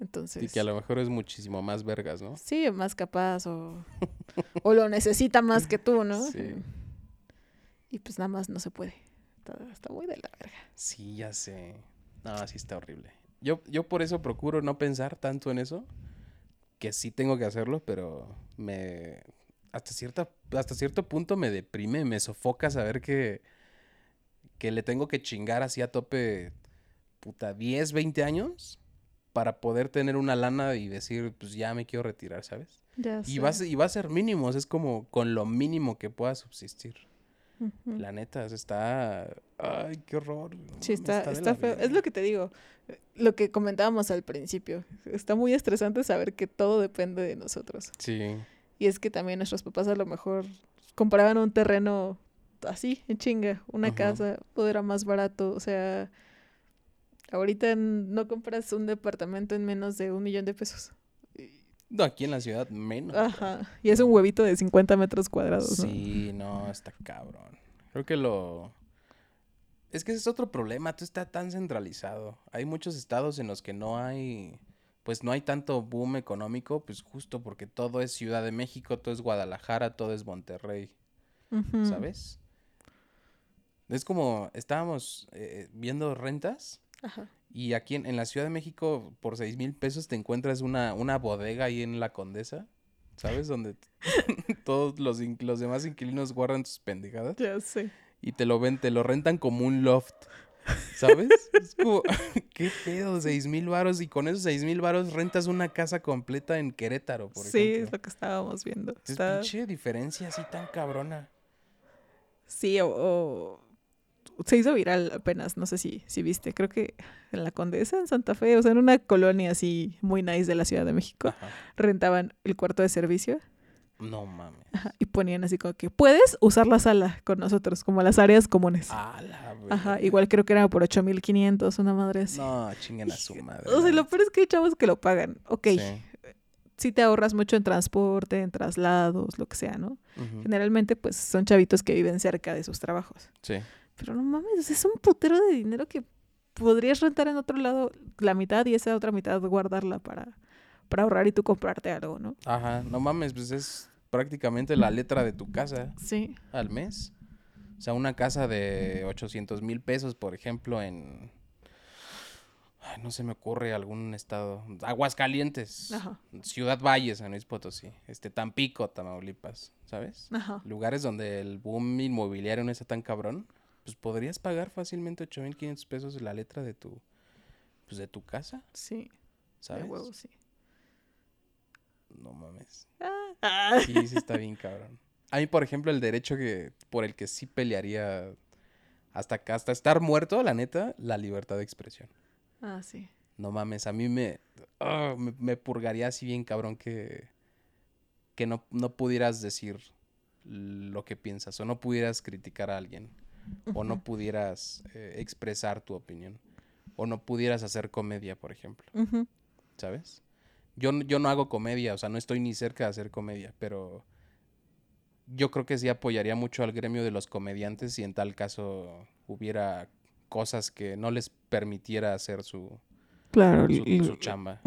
Entonces. Y que a lo mejor es muchísimo más vergas, ¿no? Sí, más capaz o, o lo necesita más que tú, ¿no? Sí. Y pues nada más no se puede. Está, está muy de la verga. Sí, ya sé. No, sí está horrible. Yo, yo por eso procuro no pensar tanto en eso. Que sí tengo que hacerlo, pero me. Hasta, cierta, hasta cierto punto me deprime, me sofoca saber que. Que le tengo que chingar así a tope. Puta, 10, 20 años. Para poder tener una lana y decir, pues ya me quiero retirar, ¿sabes? Ya Y sé. va, a y va a ser mínimos, es como con lo mínimo que pueda subsistir. La neta, está... Ay, qué horror. Sí, está, está feo. Es lo que te digo. Lo que comentábamos al principio. Está muy estresante saber que todo depende de nosotros. Sí. Y es que también nuestros papás a lo mejor compraban un terreno así, en chinga, una casa, todo era más barato. O sea, ahorita no compras un departamento en menos de un millón de pesos. No, aquí en la ciudad menos. Ajá. Y es un huevito de 50 metros cuadrados, ¿no? Sí, no, está cabrón. Creo que lo... Es que ese es otro problema, tú está tan centralizado. Hay muchos estados en los que no hay, pues no hay tanto boom económico, pues justo porque todo es Ciudad de México, todo es Guadalajara, todo es Monterrey. ¿sabes? Es como, estábamos eh, viendo rentas Ajá. y aquí en, en la Ciudad de México por seis mil pesos te encuentras una, una bodega ahí en la Condesa, ¿sabes? Donde todos los, los demás inquilinos guardan sus pendejadas Ya sé. y te lo ven, te lo rentan como un loft, ¿sabes? es como, qué pedo, seis mil varos y con esos seis mil varos rentas una casa completa en Querétaro, por sí, ejemplo. es lo que estábamos viendo. Es Está- pinche diferencia así tan cabrona. Sí, o, o- se hizo viral apenas, no sé si, si viste, creo que en la Condesa, en Santa Fe, o sea, en una colonia así muy nice de la Ciudad de México, Ajá. rentaban el cuarto de servicio No mames. ajá, y ponían así como que puedes usar la sala con nosotros, como las áreas comunes. A la Ajá, igual creo que era por 8500, una madre así. No, chinguen a su madre. o sea, lo peor es que hay chavos que lo pagan. Ok, sí. Sí. te ahorras mucho en transporte, en traslados, lo que sea, ¿no? Generalmente, pues son chavitos que viven cerca de sus trabajos. Sí. Pero no mames, es un putero de dinero que podrías rentar en otro lado la mitad y esa otra mitad guardarla para, para ahorrar y tú comprarte algo, ¿no? Ajá, no mames, pues es prácticamente la letra de tu casa Sí. al mes. O sea, una casa de 800 mil pesos, por ejemplo, en... Ay, no se me ocurre algún estado. Aguascalientes. Ajá. Ciudad Valles, San Luis Potosí. Este, Tampico, Tamaulipas, ¿sabes? Ajá. Lugares donde el boom inmobiliario no está tan cabrón. Pues podrías pagar fácilmente 8.500 pesos la letra de tu... Pues de tu casa, Sí. De ¿sabes? huevo, sí. No mames. Ah. Sí, sí está bien cabrón. A mí, por ejemplo, el derecho que por el que sí pelearía hasta acá, hasta estar muerto, la neta, la libertad de expresión. Ah, sí. No mames, a mí me, ah, me, me purgaría así bien cabrón que, que no, no pudieras decir lo que piensas o no pudieras criticar a alguien o no pudieras eh, expresar tu opinión o no pudieras hacer comedia, por ejemplo. ¿sabes? Yo, yo no hago comedia, o sea, no estoy ni cerca de hacer comedia, pero yo creo que sí apoyaría mucho al gremio de los comediantes si en tal caso hubiera cosas que no les permitiera hacer su, Claro. su, y- su chamba.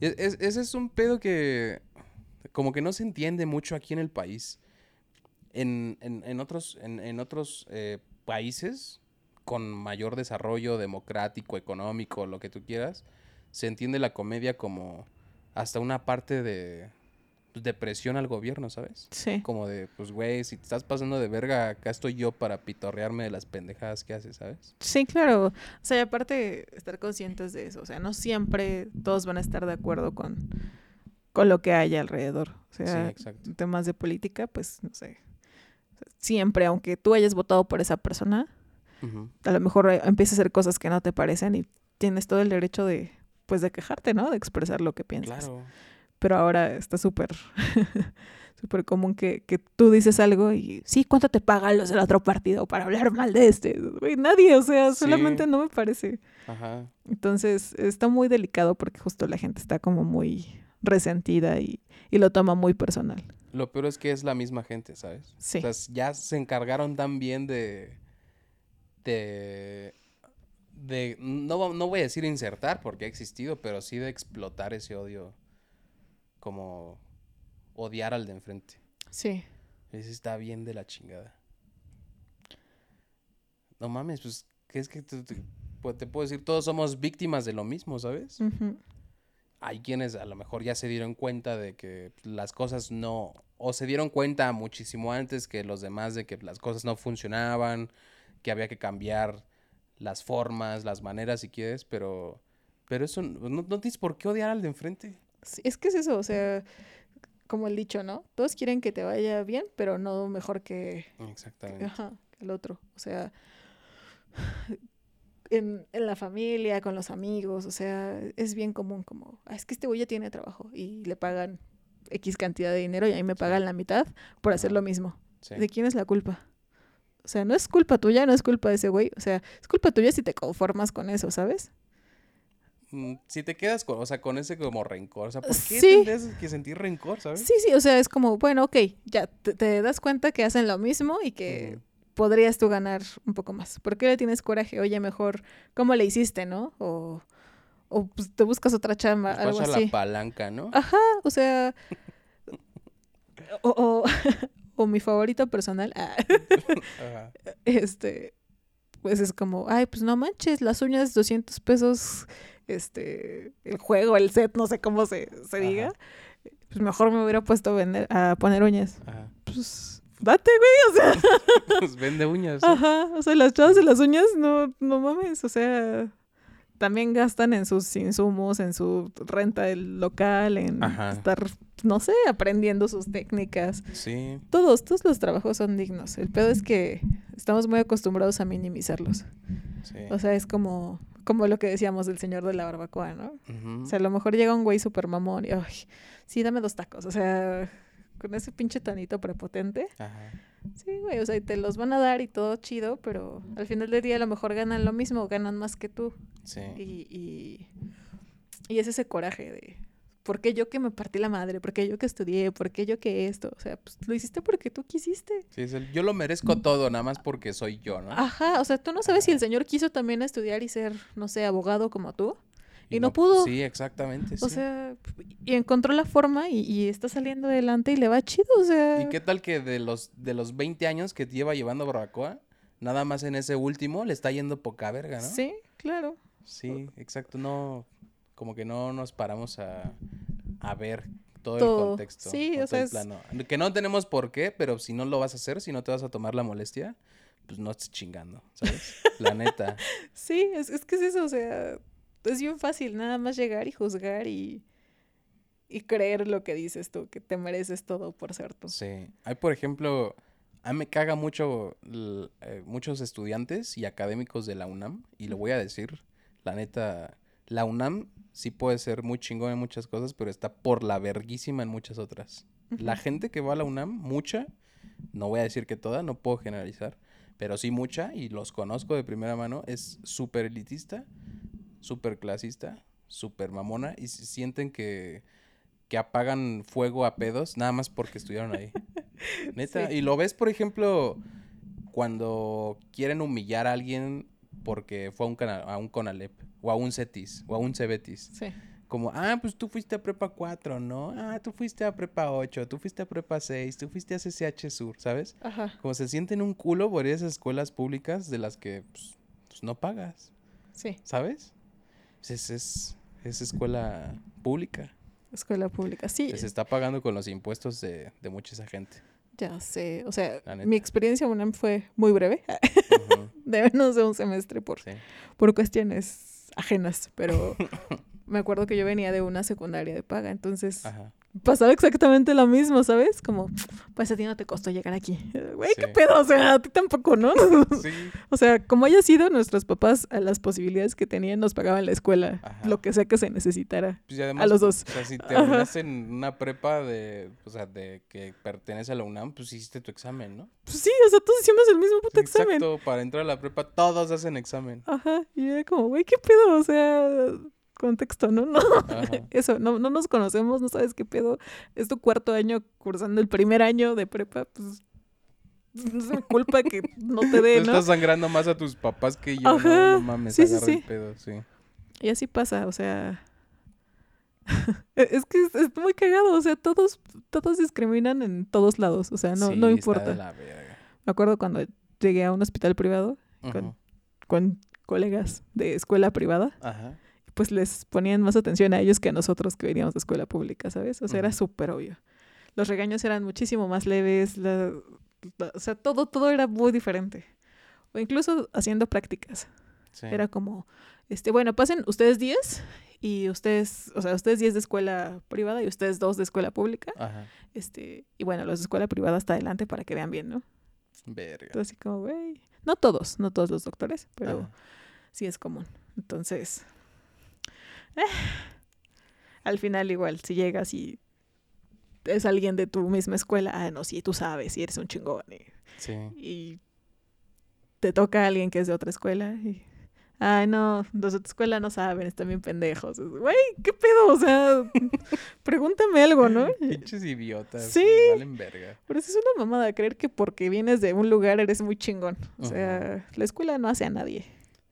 Es- ese es un pedo que como que no se entiende mucho aquí en el país. En, en- en otros, en, en otros eh, países con mayor desarrollo democrático, económico, lo que tú quieras, se entiende la comedia como hasta una parte de, pues, de presión al gobierno, ¿sabes? Sí. Como de, pues, güey, si te estás pasando de verga, acá estoy yo para pitorrearme de las pendejadas que haces, ¿sabes? Sí, claro. O sea, y aparte estar conscientes de eso. O sea, no siempre todos van a estar de acuerdo con, con lo que haya alrededor. O Sí, sea, temas de política, pues, no sé. Siempre, aunque tú hayas votado por esa persona, a lo mejor eh, empieza a hacer cosas que no te parecen y tienes todo el derecho de, pues, de quejarte, ¿no? De expresar lo que piensas. Claro. Pero ahora está súper, súper común que, que tú dices algo y, sí, ¿cuánto te pagan los del otro partido para hablar mal de este? Nadie, o sea, Sí. solamente no me parece. Ajá. Entonces, está muy delicado porque justo la gente está como muy resentida y, y lo toma muy personal. Lo peor es que es la misma gente, ¿sabes? Sí. O sea, ya se encargaron tan bien de. de. de. No, no voy a decir insertar porque ha existido, pero sí de explotar ese odio. Como. odiar al de enfrente. Sí. Ese está bien de la chingada. No mames, pues, ¿qué es que te, te- te puedo decir? Todos somos víctimas de lo mismo, ¿sabes? Ujú. Hay quienes a lo mejor ya se dieron cuenta de que las cosas no, o se dieron cuenta muchísimo antes que los demás de que las cosas no funcionaban, que había que cambiar las formas, las maneras si quieres, pero, pero eso no, no tienes por qué odiar al de enfrente. Sí, es que es eso, o sea, como el dicho, ¿no? Todos quieren que te vaya bien, pero no mejor que, Exactamente. ajá, que el otro. O sea, en, en la familia, con los amigos, o sea, es bien común como, "Ah, es que este güey ya tiene trabajo y le pagan X cantidad de dinero y a mí me pagan la mitad por hacer lo mismo. Sí. ¿De quién es la culpa? O sea, no es culpa tuya, no es culpa de ese güey. O sea, es culpa tuya si te conformas con eso, ¿sabes? Mm, Si te quedas con, o sea, con ese como rencor, o sea, ¿por qué Sí. tendrías que sentir rencor, sabes? Sí, sí, o sea, es como, bueno, ok, ya te, te das cuenta que hacen lo mismo y que. Podrías tú ganar un poco más. ¿Por qué le tienes coraje? Oye, mejor, ¿cómo le hiciste, no? O, o pues, te buscas otra chamba, Pues algo pasa así. la palanca, ¿no? Ajá, o sea, o, o, o mi favorito personal, ah, Ajá. este, pues es como, ay, pues no manches, las uñas 200 pesos, este, el juego, el set, no sé cómo se, se diga. Pues mejor me hubiera puesto a vender, a poner uñas. Ajá. Pues, date, güey, o sea, Pues vende uñas. ¿no? ajá, o sea, las chavas de las uñas, no, no mames, o sea, también gastan en sus insumos, en su renta del local, en Ajá. estar, no sé, aprendiendo sus técnicas. Sí. Todos, todos los trabajos son dignos. El pedo es que estamos muy acostumbrados a minimizarlos. Sí. O sea, es como, como lo que decíamos del señor de la barbacoa, ¿no? Ujú. O sea, a lo mejor llega un güey super mamón y, ay, sí, dame dos tacos. O sea, con ese pinche tonito prepotente. Ajá. Sí, güey, o sea, y te los van a dar y todo chido, pero al final del día a lo mejor ganan lo mismo, ganan más que tú. Sí. Y, y, y es ese coraje de, ¿por qué yo que me partí la madre? ¿Por qué yo que estudié? ¿Por qué yo que esto? O sea, pues lo hiciste porque tú quisiste. Sí, es el, yo lo merezco todo, nada más porque soy yo, ¿no? Ajá, o sea, tú no sabes si el señor quiso también estudiar y ser, no sé, abogado como tú. Y no pudo. Sí, exactamente. O sí. sea, y encontró la forma y, y está saliendo adelante y le va chido, o sea. ¿Y qué tal que de los, de los 20 años que lleva llevando barbacoa, nada más en ese último le está yendo poca verga, ¿no? Sí, claro. Sí, exacto. No, como que no nos paramos a, a ver todo, Todo. el contexto. Sí, o sea, es- plano. Que no tenemos por qué, pero si no lo vas a hacer, si no te vas a tomar la molestia, pues no estés chingando, ¿sabes? La neta. Sí, es, es que es eso, o sea, es bien fácil nada más llegar y juzgar y, y creer lo que dices tú, que te mereces todo por ser tú. Sí. Hay, por ejemplo, a mí me caga mucho eh, muchos estudiantes y académicos de la UNAM, y lo voy a decir, la neta, la UNAM sí puede ser muy chingón en muchas cosas, pero está por la verguísima en muchas otras. La gente que va a la UNAM, mucha, no voy a decir que toda, no puedo generalizar, pero sí mucha, y los conozco de primera mano, es súper elitista, súper clasista, súper mamona, y se sienten que, que apagan fuego a pedos nada más porque estuvieron ahí. Neta, Sí. y lo ves, por ejemplo, cuando quieren humillar a alguien porque fue a un, cana- a un Conalep, o a un CETIS, o a un CEBETIS. Sí. Como, ah, pues tú fuiste a prepa 4, ¿no? Ah, tú fuiste a prepa 8, tú fuiste a prepa 6, tú fuiste a CCH Sur, ¿sabes? Ajá. Como se sienten un culo por esas escuelas públicas de las que pues, pues, no pagas, Sí, ¿sabes? Es, es, es escuela pública. escuela pública. Sí, Se está pagando con los impuestos de, de mucha esa gente. ya sé. O sea, mi experiencia en UNAM fue muy breve, Ujú, de menos de un semestre por, sí. por cuestiones ajenas, pero me acuerdo que yo venía de una secundaria de paga, entonces Ajá. Pasaba exactamente lo mismo, ¿sabes? Como, pues a ti no te costó llegar aquí. Güey, qué pedo, o sea, a ti tampoco, ¿no? Sí. o sea, como haya sido, nuestros papás, a las posibilidades que tenían, nos pagaban la escuela, Ajá. lo que sea que se necesitara. Pues además, los dos. O sea, si te Ajá. en una prepa de, o sea, de que pertenece a la UNAM, pues hiciste tu examen, ¿no? Pues sí, o sea, todos hicimos el mismo puto examen. Exacto, para entrar a la prepa todos hacen examen. Ajá, y era como, güey, qué pedo, o sea, contexto, ¿no? No, Ajá. eso, no, no nos conocemos, no sabes qué pedo. Es tu cuarto año cursando el primer año de prepa, pues no es mi culpa que no te Tú dé, ¿no? estás sangrando más a tus papás que yo, Ajá, no, no mames, sí, sí, agarra el sí. pedo, sí. Y así pasa, o sea. es que es, es muy cagado, o sea, todos, todos discriminan en todos lados, o sea, no, Sí, no importa. de la verga. Me acuerdo cuando llegué a un hospital privado con- con colegas de escuela privada, Ajá. Pues les ponían más atención a ellos que a nosotros que veníamos de escuela pública, ¿sabes? O sea, era súper obvio. Los regaños eran muchísimo más leves, la- la- o sea, todo, todo era muy diferente. O incluso haciendo prácticas. Sí. Era como, este, bueno, pasen ustedes 10 y ustedes, o sea, ustedes 10 de escuela privada y ustedes dos de escuela pública. Ajá. Este, y bueno, los de escuela privada hasta adelante para que vean bien, ¿no? Verga. Entonces, así como, güey. No todos, no todos los doctores, pero Ajá. sí es común. Entonces, eh, al final igual, si llegas y es alguien de tu misma escuela, ah, no, sí, tú sabes, y eres un chingón. Y, Sí. y te toca a alguien que es de otra escuela y... Ay, no, los de tu escuela no saben, están bien pendejos. Güey, ¿qué pedo? O sea, pregúntame algo, ¿no? Pinches idiotas. Sí. Valen verga. Pero eso es una mamada, creer que porque vienes de un lugar eres muy chingón. O sea, la escuela no hace a nadie.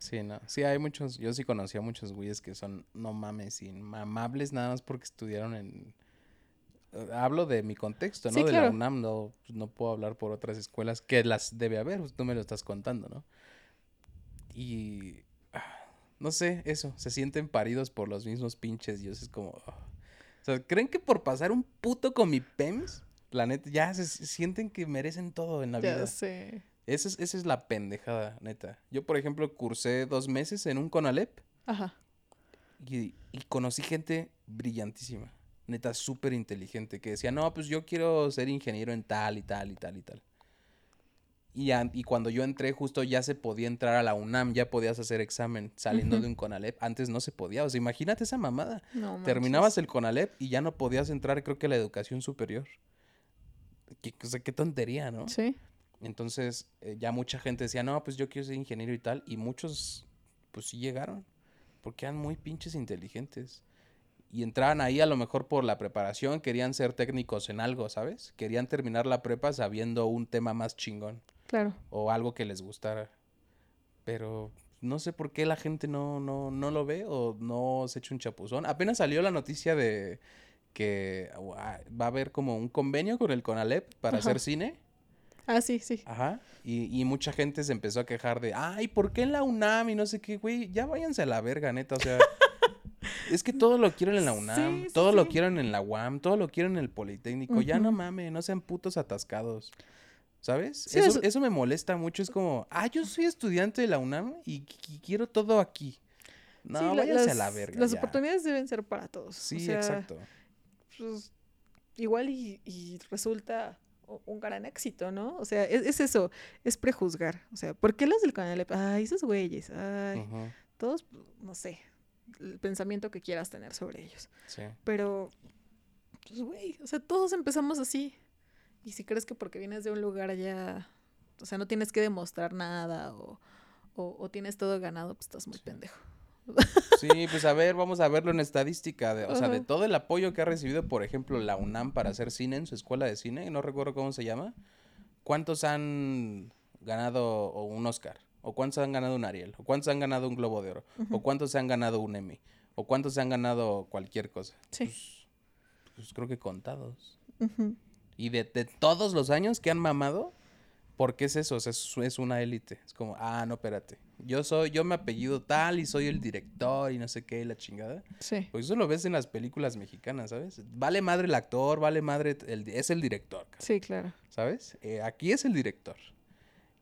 Sí, no. Sí, hay muchos. Yo sí conocí a muchos güeyes que son, no mames, inmamables nada más porque estudiaron en. eh, Hablo de mi contexto, ¿no? Sí, de claro. la UNAM, no, pues, no puedo hablar por otras escuelas que las debe haber, pues, tú me lo estás contando, ¿no? Y. ah, No sé, eso, se sienten paridos por los mismos pinches dioses, es como. ah. O sea, ¿creen que por pasar un puto con mi PEMS, la neta, ya se, se sienten que merecen todo en la vida? Ya sé. Esa es, esa es la pendejada, neta. Yo, por ejemplo, cursé dos meses en un CONALEP Ajá. y, y conocí gente brillantísima. Neta, súper inteligente, que decía, no, pues yo quiero ser ingeniero en tal y tal y tal y tal. Y, y cuando yo entré, justo ya se podía entrar a la UNAM, ya podías hacer examen saliendo de un CONALEP. Antes no se podía. O sea, imagínate esa mamada. No Terminabas el CONALEP y ya no podías entrar, creo que a la educación superior. Qué, o sea, qué tontería, ¿no? Sí. Entonces, eh, ya mucha gente decía, no, pues yo quiero ser ingeniero y tal. Y muchos, pues sí llegaron. Porque eran muy pinches inteligentes. Y entraban ahí a lo mejor por la preparación, querían ser técnicos en algo, ¿sabes? Querían terminar la prepa sabiendo un tema más chingón Claro. o algo que les gustara. Pero no sé por qué la gente no, no, no lo ve o no se echa un chapuzón. Apenas salió la noticia de que ah, va a haber como un convenio con el CONALEP para Ajá. hacer cine. Ah, sí, sí. Ajá. Y, y mucha gente se empezó a quejar de, ay, ¿por qué en la UNAM? Y no sé qué, güey, ya váyanse a la verga, neta. O sea, es que todo lo quieren en la UNAM, Sí, sí, todo lo quieren en la UAM, todo lo quieren en el Politécnico. Ya no mames, no sean putos atascados. ¿Sabes? Sí, eso, eso- eso me molesta mucho. Es como, ah, yo soy estudiante de la UNAM y, qui- quiero todo aquí. No, váyanse a la verga. Las ya. oportunidades deben ser para todos. Sí, o sea, exacto. pues, igual y, y resulta un gran éxito, ¿no? O sea, es, es eso, es prejuzgar. O sea, ¿por qué los del canal? Ay, esos güeyes, ay, todos, no sé, el pensamiento que quieras tener sobre ellos. sí. Pero, pues, güey, o sea, todos empezamos así. Y si crees que porque vienes de un lugar allá, o sea, no tienes que demostrar nada o, o, o tienes todo ganado, pues estás muy Sí. pendejo. Sí, pues a ver, vamos a verlo en estadística. De, o sea, de todo el apoyo que ha recibido, por ejemplo, la UNAM para hacer cine en su escuela de cine, no recuerdo cómo se llama. ¿Cuántos han ganado un Oscar? ¿O cuántos han ganado un Ariel? ¿O cuántos han ganado un Globo de Oro? ¿O cuántos se han ganado un Emmy? ¿O cuántos se han ganado cualquier cosa? Sí. Pues, pues creo que contados. Ujú. Y de, de todos los años que han mamado, ¿por qué es eso? O sea, es, es una élite. Es como, ah, no, espérate. Yo soy, yo me apellido tal y soy el director y no sé qué, y la chingada. Sí. Pues eso lo ves en las películas mexicanas, ¿sabes? Vale madre el actor, vale madre, el, es el director, cara, Sí, claro. ¿sabes? Eh, aquí es el director.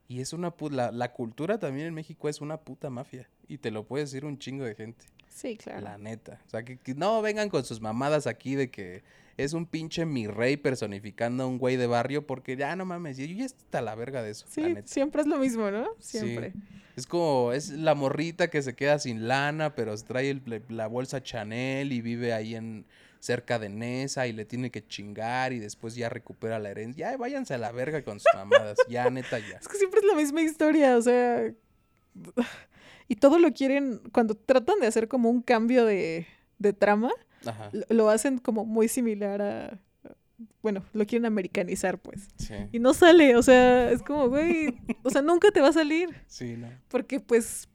Y es una pu- la, la cultura también en México es una puta mafia. Y te lo puede decir un chingo de gente. Sí, claro. La neta. O sea, que, que no vengan con sus mamadas aquí de que es un pinche mi rey personificando a un güey de barrio porque ya no mames, yo ya está la verga de eso, la Sí, neta. siempre es lo mismo, ¿no? Sí. Siempre. Es como, es la morrita que se queda sin lana, pero se trae el- la bolsa Chanel y vive ahí en cerca de Nesa y le tiene que chingar y después ya recupera la herencia. Ya váyanse a la verga con sus mamadas, ya neta ya. Es que siempre es la misma historia, o sea. Y todo lo quieren, cuando tratan de hacer como un cambio de, de trama, Ajá. lo, hacen como muy similar a. Bueno, lo quieren americanizar, pues. Sí. Y no sale, o sea, es como, güey, o sea, nunca te va a salir, Sí, no. porque pues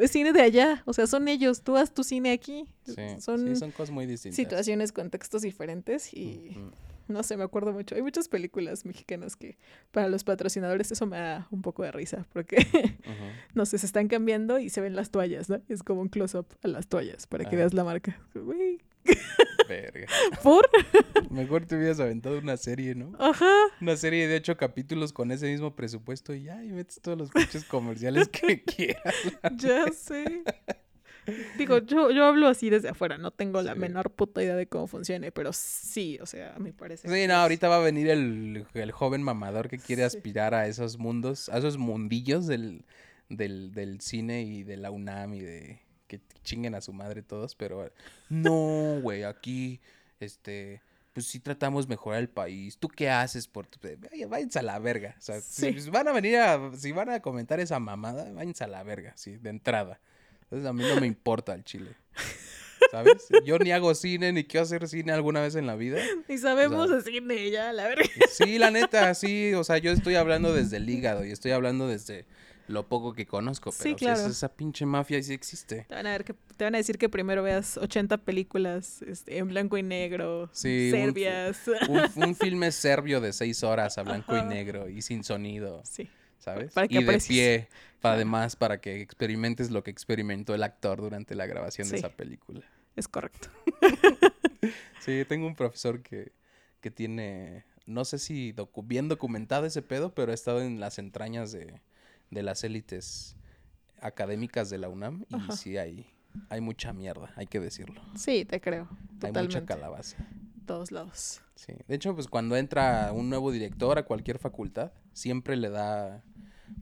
es cine de allá, o sea, son ellos, tú haz tu cine aquí. Sí. Son, sí, son cosas muy distintas. situaciones, contextos diferentes y no sé, me acuerdo mucho. Hay muchas películas mexicanas que para los patrocinadores eso me da un poco de risa porque, no sé, se están cambiando y se ven las toallas, ¿no? Es como un close-up a las toallas para que Ah. veas la marca. Güey, Verga. ¿por? Mejor te hubieras aventado una serie, ¿no? Ajá. Una serie de ocho capítulos con ese mismo presupuesto y ya, y metes todos los pinches comerciales que quieras. Ya sé. Digo, yo, yo hablo así desde afuera, no tengo la menor puta idea de cómo funcione, pero sí, o sea, me parece. Sí, no, es- ahorita va a venir el, el joven mamador que quiere Sí. aspirar a esos mundos, a esos mundillos del, del, del cine y de la UNAM y de que chinguen a su madre todos, pero no, güey, aquí, este, pues sí tratamos de mejorar el país. ¿Tú qué haces por tu... Vaya, Váyanse a la verga. O sea, si- Sí. si van a venir a, si van a comentar esa mamada, váyanse a la verga, sí, de entrada. Entonces a mí no me importa el chile. ¿Sabes? Yo ni hago cine, ni quiero hacer cine alguna vez en la vida. Ni sabemos o sea- de cine, ya, la verga. Sí, la neta, sí. O sea, yo estoy hablando desde el hígado y estoy hablando desde lo poco que conozco. Sí, Pero pues, claro. esa, esa pinche mafia sí existe. Te van a, ver que, te van a decir que primero veas 80 películas este, en blanco y negro, Sí, serbias. Un, un filme serbio de seis horas a blanco y negro y sin sonido, Sí, ¿sabes? Para que y de pie, para además, para que experimentes lo que experimentó el actor durante la grabación de Sí. esa película. es correcto. Sí, tengo un profesor que, que tiene, no sé si docu- bien documentado ese pedo, pero ha estado en las entrañas de, de las élites académicas de la UNAM y Ajá. sí hay, hay mucha mierda, hay que decirlo. Sí, te creo. Hay mucha calabaza. Todos lados. Sí. De hecho, pues cuando entra un nuevo director a cualquier facultad, siempre le da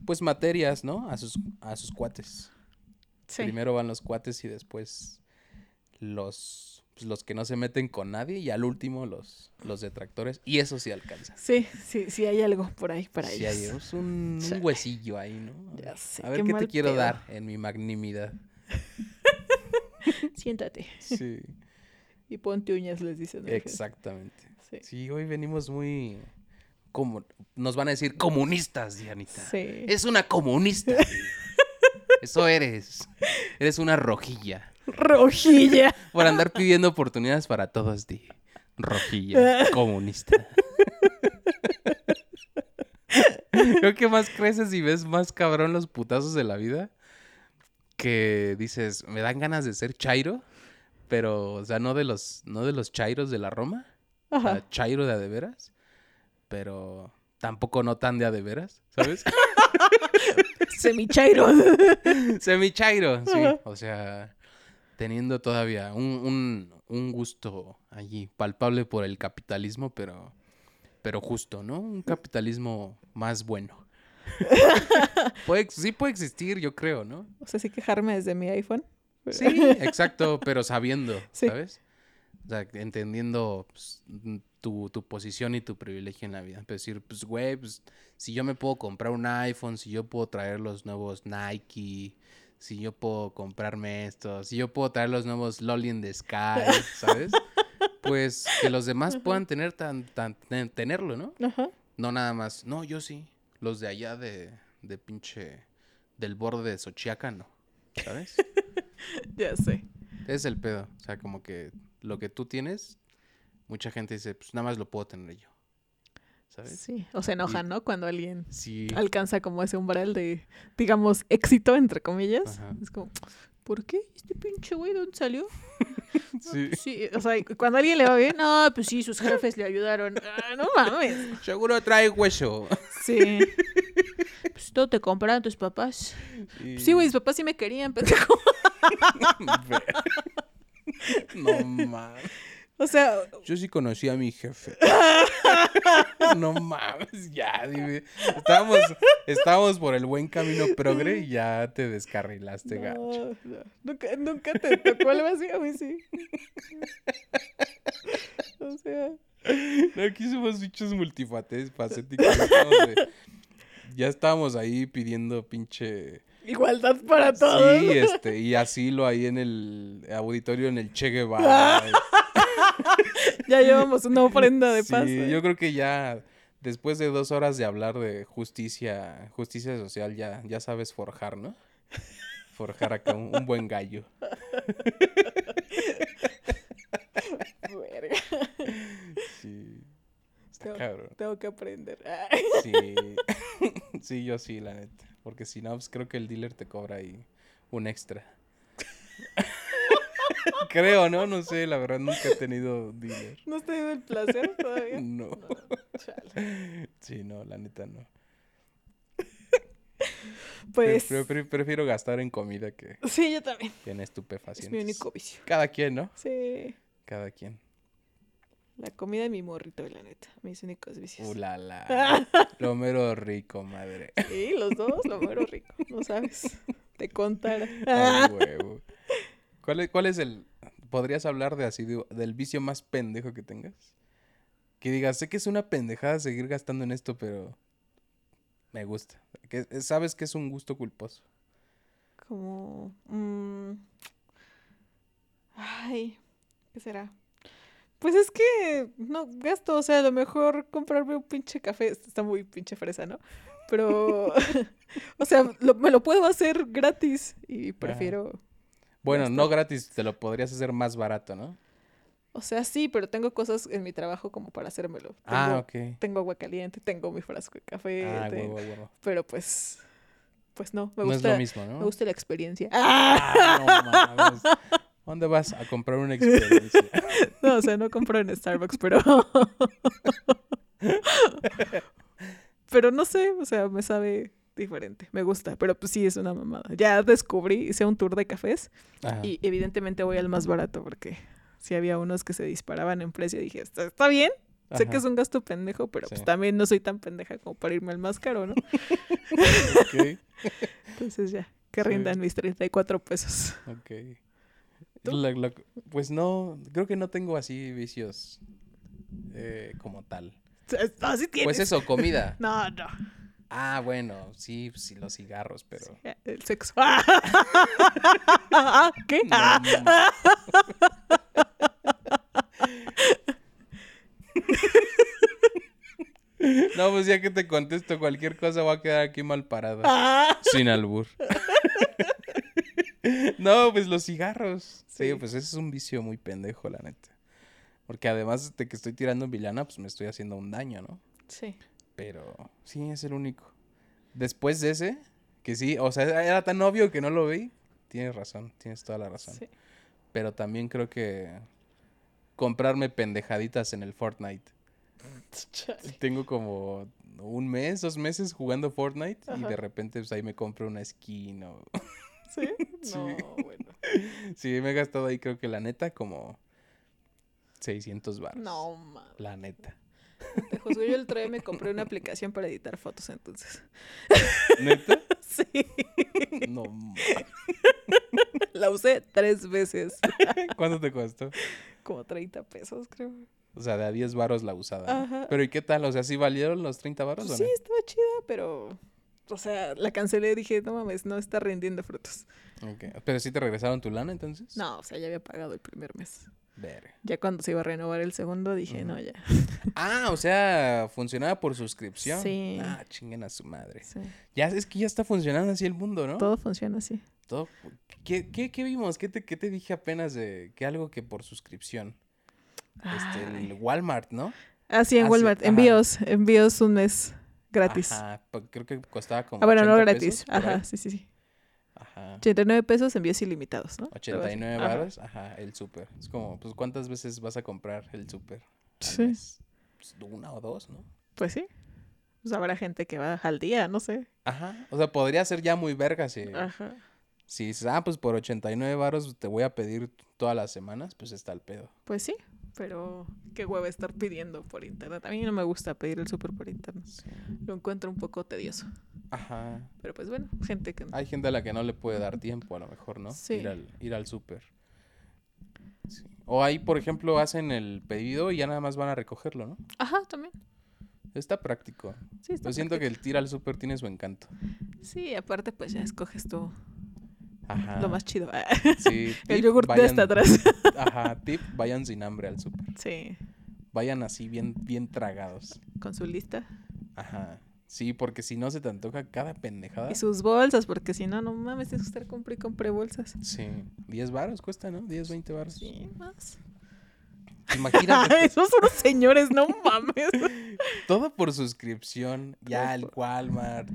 pues materias, ¿no? A sus, a sus cuates. Sí. Primero van los cuates y después los, pues, los que no se meten con nadie y al último los, los detractores. Y eso sí alcanza. Sí, sí, sí hay algo por ahí para Sí, ellos. hay es un, huesillo ahí, ¿no? A Ya sé, a ver qué qué, te quiero pedo. dar en mi magnimidad. Siéntate Sí, y ponte uñas, les dicen. exactamente. Sí. Sí, hoy venimos muy... Como, nos van a decir comunistas, Dianita. Sí. Es una comunista. Eso eres. Eres una rojilla. Rojilla. Por andar pidiendo oportunidades para todos, di. Rojilla. Comunista. Creo que más creces y ves más cabrón los putazos de la vida. Que dices, me dan ganas de ser chairo. Pero, o sea, no de los, no de los chairos de la Roma. O sea, Ajá. chairo de a de veras. Pero tampoco no tan de a de veras, ¿sabes? Semichairo. Semi-chairo, sí. Ajá. O sea, teniendo todavía un, un, un gusto allí palpable por el capitalismo, pero, pero justo, ¿no? Un capitalismo más bueno. puede, sí puede existir, yo creo, ¿no? O sea, sí quejarme desde mi iPhone. Sí, exacto, pero sabiendo, Sí. ¿sabes? O sea, entendiendo pues, tu, tu posición y tu privilegio en la vida. Pues decir, pues, güey, pues, si yo me puedo comprar un iPhone, si yo puedo traer los nuevos Nike, si yo puedo comprarme esto, si yo puedo traer los nuevos Lolly in the Sky, ¿sabes? Pues que los demás puedan tener tan, tan, ten- tenerlo, ¿no? Ajá. No nada más. No, yo sí. Los de allá de, de pinche, del borde de Xochiaca, no. ¿Sabes? Ya sé. Es el pedo. O sea, como que lo que tú tienes, mucha gente dice, pues nada más lo puedo tener yo. ¿Sabes? Sí. O se enojan, ¿no? Cuando alguien Sí. alcanza como ese umbral de, digamos, éxito, entre comillas. Ajá. Es como, ¿por qué? ¿Este pinche güey de dónde salió? Sí. pues sí, o sea, cuando a alguien le va bien, no, pues sí, sus jefes le ayudaron. Ah, no mames. Seguro trae hueso. Sí. Pues todo te compraron tus papás. Y- Sí, güey, mis papás sí me querían, pendejo. no mames. O sea, Yo sí conocí a mi jefe. no mames, ya, dime. Estábamos, estábamos por el buen camino progre y ya te descarrilaste, gacho. no. Nunca, nunca te tocó algo así, a mí sí. O sea, No, Aquí somos bichos multifacéticos. De- ya estábamos ahí pidiendo pinche. igualdad para todos. Sí, este, y asilo ahí en el auditorio en el Che Guevara. Ya llevamos una ofrenda de Sí, paz. ¿eh? yo creo que ya después de dos horas de hablar de justicia, justicia social, ya, ya sabes forjar, ¿no? Forjar acá un, un buen gallo. Verga. Sí. Está Tengo, cabrón. tengo que aprender. Sí. sí, yo sí, la neta. Porque si no, pues creo que el dealer te cobra ahí un extra. creo, ¿no? No sé, la verdad nunca he tenido dealer. ¿No has tenido el placer todavía? No. chale. Sí, no, la neta no. Pues Pre- pre- prefiero gastar en comida que, sí, yo también. que en Es estupefacientes. mi único vicio. Cada quien, ¿no? Sí. Cada quien. La comida y mi morrito, la neta. Mis únicos vicios. Uh, la, la. Lo mero rico, madre. Sí, los dos, lo mero rico. No sabes. Te contara. Ay, huevo. ¿Cuál es, ¿Cuál es el. ¿Podrías hablar de así, de- del vicio más pendejo que tengas? Que digas, sé que es una pendejada seguir gastando en esto, pero me gusta. Que eh, sabes que es un gusto culposo. Como. mm, Ay, ¿qué será? Pues es que no gasto, o sea, a lo mejor comprarme un pinche café, está muy pinche fresa, ¿no? Pero, o sea, lo- me lo puedo hacer gratis y prefiero, Bueno, no gratis, te lo podrías hacer más barato, ¿no? o sea, sí, pero tengo cosas en mi trabajo como para hacérmelo. Ah, ok. tengo agua caliente, tengo mi frasco de café, Ah, tengo- huevo, huevo. pero pues, pues no, me No es gusta, lo mismo, ¿no? me gusta la experiencia. ¡Ah! Ah, no mames. ¿Dónde vas a comprar una experiencia? No, o sea, no compro en Starbucks, pero. pero no sé, o sea, me sabe diferente. Me gusta, pero pues sí es una mamada. Ya descubrí, hice un tour de cafés Ajá. y evidentemente voy al más barato porque sí había unos que se disparaban en precio. Dije, está, está bien, sé que es un gasto pendejo, pero pues Sí. también no soy tan pendeja como para irme al más caro, ¿no? Entonces ya, que Sí. rindan mis 34 pesos. ok. La- la- pues no, creo que no tengo así vicios eh, como tal. Así tienes. Pues eso, comida. No, no. Ah, bueno, sí, sí, los cigarros, pero... Sí, El sexo. ¿Qué? No, no. No, pues ya que te contesto cualquier cosa voy a quedar aquí mal parada. Ah. Sin albur. No, pues los cigarros. Sí. Sí. pues ese es un vicio muy pendejo, la neta. Porque además de que estoy tirando en villana, pues me estoy haciendo un daño, ¿no? Sí. Pero sí, es el único. Después de ese, que sí, o sea, era tan obvio que no lo vi. Tienes razón, tienes toda la razón. sí. Pero también creo que comprarme pendejaditas en el Fortnite. Chale. Tengo como un mes, dos meses jugando Fortnite y de repente pues ahí me compro una skin o... ¿Sí? Sí. No, bueno. Sí, me he gastado ahí creo que la neta como 600 baros. No, mames. La neta. Te juzgo, yo el otro día me compré una aplicación para editar fotos, entonces. ¿Neta? Sí. No. La usé tres veces. ¿Cuánto te costó? Como 30 pesos, creo. O sea, de a 10 varos la usada. ¿no? Ajá. Pero ¿y qué tal? O sea, ¿sí valieron los 30 varos Pues o sí, no? estaba chida, pero. O sea, la cancelé. Dije, no mames, no está rindiendo frutos. Ok. ¿Pero sí te regresaron tu lana entonces? No, o sea, ya había pagado el primer mes. Ya cuando se iba a renovar el segundo, dije, no, ya. Ah, o sea, funcionaba por suscripción. Sí. Ah, chinguen a su madre. Sí. Ya es que ya está funcionando así el mundo, ¿no? Todo funciona así. Todo- ¿Qué, qué, qué vimos? ¿Qué te, qué te dije apenas de que algo que por suscripción? Este, el. Walmart, ¿no? Ah, sí, en Ah, Walmart. Envíos, envíos un mes gratis. Ajá, pa- creo que costaba como Ah, bueno, no 80 gratis. pesos. Ajá, sí, sí, sí. Ajá. 89 pesos, envíos ilimitados, ¿no? Algo así. 89 Ajá. varos, ajá, el súper. Es como, pues, ¿cuántas veces vas a comprar el súper? Sí. mes? Pues, una o dos, ¿no? Pues sí. Pues habrá gente que va al día, no sé. Ajá. O sea, podría ser ya muy verga si, Ajá. si dices, ah, pues por 89 varos te voy a pedir todas las semanas, pues está el pedo. Pues sí, pero qué hueva estar pidiendo por internet. A mí no me gusta pedir el súper por internet. Sí. Lo encuentro un poco tedioso. Ajá. Pero pues bueno, gente que... Hay gente a la que no le puede dar tiempo, a lo mejor, ¿no? Sí. Ir al, ir al súper. Sí. O ahí, por ejemplo, hacen el pedido y ya nada más van a recogerlo, ¿no? Ajá, también. Está práctico. Sí, está Yo siento que el tira al súper tiene su encanto. Sí, aparte pues ya escoges tú Ajá. lo más chido. Sí. el yogur vayan- hasta atrás. Ajá, tip, vayan sin hambre al súper. sí, Vayan así bien, bien tragados. con su lista. Ajá. Sí, porque si no se te antoja cada pendejada. Y sus bolsas, porque si no, no mames, tienes que estar compré y compré bolsas. Sí. 10 varos cuesta, ¿no? 10, 20 varos. Sí, más. Imagínate. Esos son los señores, no mames. Todo por suscripción. Ya el Walmart.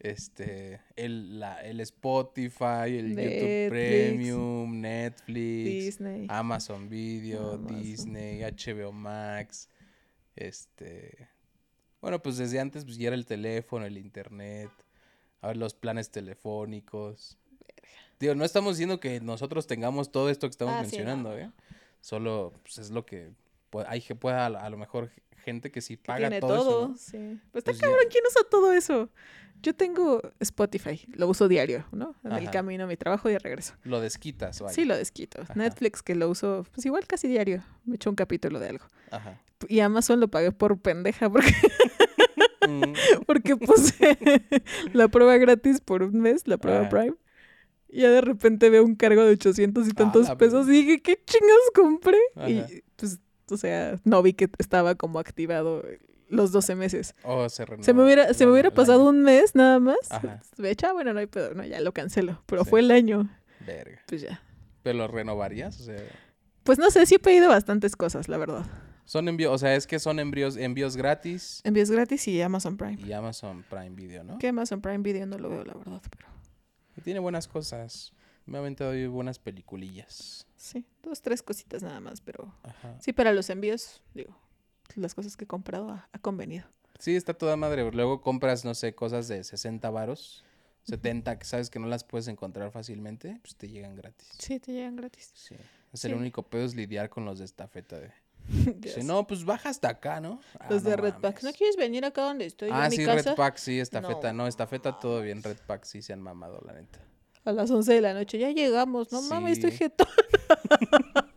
Este. El, la, el Spotify, el YouTube. Premium, Netflix. Disney. Amazon Video, Amazon. Disney, HBO Max. Este. Bueno, pues desde antes pues ya era el teléfono, el internet. A ver, los planes telefónicos. Digo, no estamos diciendo que nosotros tengamos todo esto que estamos Ah, sí, mencionando, no. ¿eh? Solo pues, es lo que pues, hay que pueda a, lo mejor gente que sí Que paga tiene todo, todo, eso, ¿no? sí. Pues está Pues ya. cabrón, ¿quién usa todo eso? Yo tengo Spotify, lo uso diario, ¿no? En el camino a mi trabajo y de regreso. Lo desquitas, vaya. Sí, lo desquito. Ajá. Netflix, que lo uso, pues igual casi diario. Me echo un capítulo de algo. Ajá. Y Amazon lo pagué por pendeja porque, Mm, porque puse la prueba gratis por un mes, la prueba Ajá. Prime. Y ya de repente veo un cargo de 800 y Ah, tantos la pesos y dije, ¿qué chingados compré? Ajá. Y pues, o sea, no vi que estaba como activado los 12 meses. oh, se, Se me hubiera, se me hubiera pasado un mes nada más. Echa, bueno, no hay pedo, no, ya lo cancelo. Pero Sí. fue el año, Verga. pues ya. ¿Pero lo renovarías? O sea, Pues no sé, sí he pedido bastantes cosas, la verdad. Son envíos, o sea, es que son envíos, envíos gratis Envíos gratis y Amazon Prime. y Amazon Prime Video, ¿no? Que Amazon Prime Video no lo veo, la verdad, pero Tiene buenas cosas. Me ha aventado buenas peliculillas. sí, dos, tres cositas nada más, pero Ajá. sí, para los envíos, digo, las cosas que he comprado ha, ha convenido. Sí, está toda madre. Luego compras, no sé, cosas de 60 varos, 70 que sabes que no las puedes encontrar fácilmente, pues te llegan gratis. Sí, te llegan gratis. Sí. Es el único pedo es lidiar con los de estafeta de. Sé. no, pues baja hasta acá, ¿no? Ah, los de no Redpack. ¿No mames. quieres venir acá donde estoy Ah, en mi sí, casa? Redpack, sí, estafeta. No No, estafeta todo bien. Redpack sí se han mamado, la neta. A las 11 de la noche, ya llegamos. No mames, estoy jetón.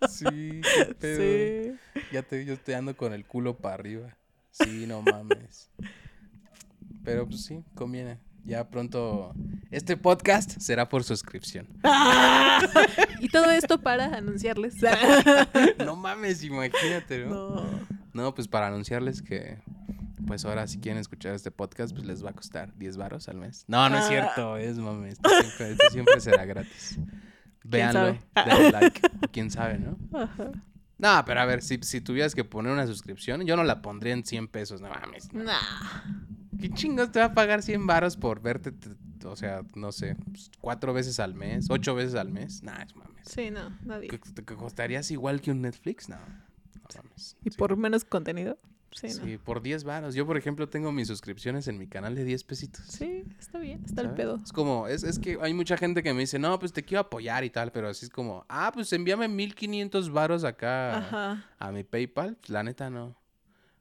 Sí, qué pedo. Sí. Ya te, yo estoy ando con el culo para arriba. Sí, no mames. Pero pues sí, conviene. Ya pronto. Este podcast será por suscripción. y todo esto para anunciarles. No mames, imagínate, ¿no? no. No, pues para anunciarles que. Pues ahora, si quieren escuchar este podcast, pues les va a costar 10 varos al mes. No, no es Ah. cierto, es mames. Esto siempre, esto siempre será gratis. Véanlo, denle like. Quién sabe, ¿no? Ajá. No, pero a ver, si, si tuvieras que poner una suscripción, yo no la pondría en 100 pesos, no mames. Nah. ¿Qué chingos te va a pagar 100 varos por verte, o sea, no sé, pues, cuatro veces al mes, ocho veces al mes? Nah, es mames. Sí, no, nadie. ¿Que, te- costarías igual que un Netflix? No, no mames. ¿Y Sí. por menos contenido? Sí, Sí, no. por 10 varos. Yo, por ejemplo, tengo mis suscripciones en mi canal de 10 pesitos. Sí, está bien, está el pedo. Es como, es, es que hay mucha gente que me dice, no, pues te quiero apoyar y tal, pero así es como, ah, pues envíame 1500 varos acá Ajá. a mi PayPal. Pues, la neta no,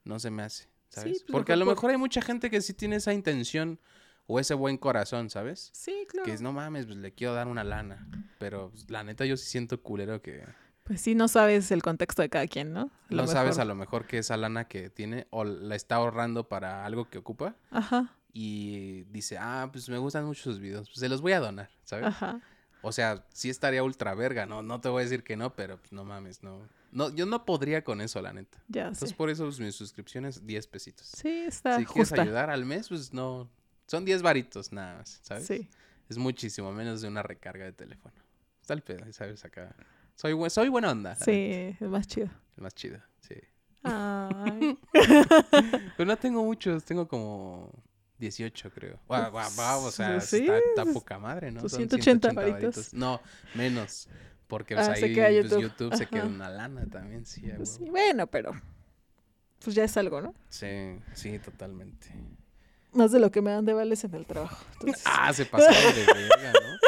no se me hace, ¿sabes? pues, Porque a lo mejor hay mucha gente que sí tiene esa intención o ese buen corazón, ¿sabes? Sí, claro. Que es, no mames, pues le quiero dar una lana. Pero pues, la neta yo sí siento culero que Pues sí, no sabes el contexto de cada quien, ¿no? No sabes a lo mejor que esa lana que tiene o la está ahorrando para algo que ocupa Ajá, y dice, ah, pues me gustan mucho sus videos, pues se los voy a donar, ¿sabes? ajá. O sea, sí estaría ultra verga, no, no te voy a decir que no, pero pues, no mames, no. No, yo no podría con eso, la neta. Ya Entonces sé. por eso pues, mis suscripciones 10 pesitos. Sí, está si quieres ayudar al mes, pues no, son 10 varitos nada más, ¿sabes? Sí. Es muchísimo menos de una recarga de teléfono. Está el pedo, ¿sabes? Acá. Soy, bu- soy buena onda. la neta. Sí, es más chido. El más chido, sí. Ay. Pero no tengo muchos, tengo como 18, creo. Guau, guau, guau, o sea, Sí, está, está poca madre, ¿no? tus Son 180 varitos. No, menos. Porque pues, Ah, ahí se queda pues, YouTube. Se queda una lana también, sí. Pues sí, bueno, pero pues ya es algo, ¿no? Sí, sí, totalmente. Más de lo que me dan de vales en el trabajo. Entonces, Ah, se pasaron de verga, ¿no?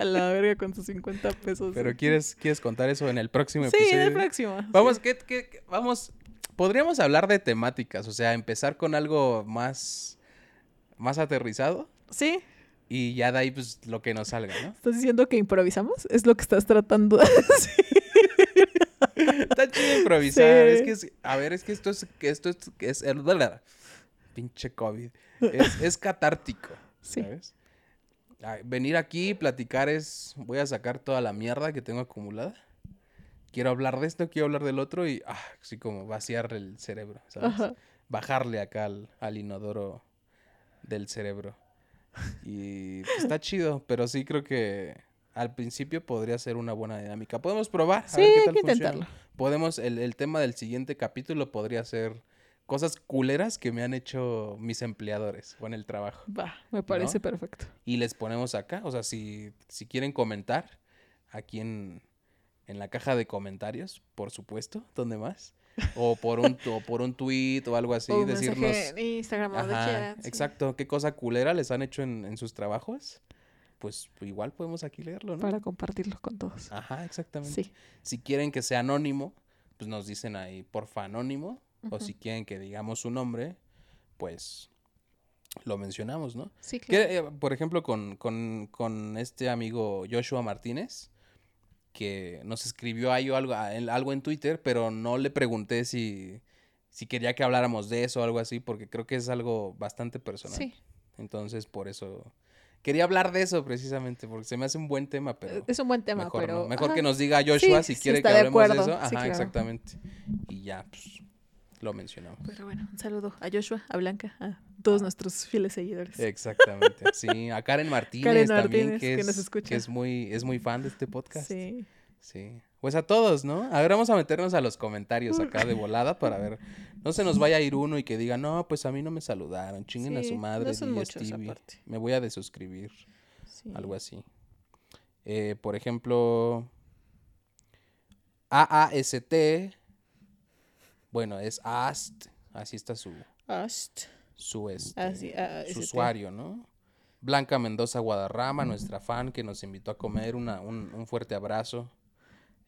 a la verga con sus 50 pesos. Pero ¿quieres, ¿quieres contar eso en el próximo Sí, episodio? en el próximo. Vamos, sí. ¿qué, qué- qué- vamos, podríamos hablar de temáticas, o sea, empezar con algo más, más aterrizado Sí, y ya de ahí, pues, lo que nos salga, ¿no? estás diciendo que improvisamos. Es lo que estás tratando de decir. Está chido improvisar, Sí. es que, es- a ver, es que esto es, esto es, es, el- pinche COVID, es, es catártico, Sí. ¿sabes? Ay, venir aquí y platicar es, voy a sacar toda la mierda que tengo acumulada. Quiero hablar de esto, quiero hablar del otro y, ah, así como vaciar el cerebro, ¿sabes? Ajá. bajarle acá al, al inodoro del cerebro. Y pues, está chido, pero sí creo que al principio podría ser una buena dinámica. Podemos probar. A Sí, ver qué hay que funciona. intentarlo. Podemos, el, el tema del siguiente capítulo podría ser cosas culeras que me han hecho mis empleadores o en el trabajo. Va, me parece ¿No? perfecto. Y les ponemos acá, o sea, si, si quieren comentar aquí en, en la caja de comentarios, por supuesto, ¿dónde más? o por un o por un tweet o algo así, o un mensaje decirnos en Instagram o donde Ajá, quieran, sí. exacto, qué cosa culera les han hecho en, en sus trabajos. Pues igual podemos aquí leerlo, ¿no? Para compartirlos con todos. Ajá, exactamente. Sí. Si quieren que sea anónimo, pues nos dicen ahí, porfa, anónimo. O si quieren que digamos su nombre, pues lo mencionamos, ¿no? Sí, claro. Que, eh, por ejemplo, con, con, con este amigo Joshua Martínez, que nos escribió ahí algo, algo en Twitter, pero no le pregunté si, si quería que habláramos de eso o algo así, porque creo que es algo bastante personal. Sí. Entonces, por eso quería hablar de eso precisamente, porque se me hace un buen tema, pero Es un buen tema, mejor, pero... no. mejor ajá. que nos diga Joshua Sí, si sí, quiere que de hablemos de, eso. Ajá, Sí, claro. exactamente. Y ya, pues, lo mencionamos. Pero bueno, un saludo a Joshua, a Blanca, a todos nuestros fieles seguidores. Exactamente. Sí, a Karen Martínez Karen también, Martínez, que, que es, nos escucha. que es muy, es muy fan de este podcast. Sí. Sí. Pues a todos, ¿no? A ver, vamos a meternos a los comentarios acá de volada para ver. No se nos vaya a ir uno y que diga, no, pues a mí no me saludaron. Chinguen a su no madre, son di muchos Stevie. aparte. Me voy a desuscribir. sí. Algo así. Eh, por ejemplo, AAST. Bueno, es AST. Así está su, Ast. su, este, Ah, sí, ah, su usuario, ¿no? Blanca Mendoza Guadarrama, nuestra fan que nos invitó a comer, una, un, un fuerte abrazo.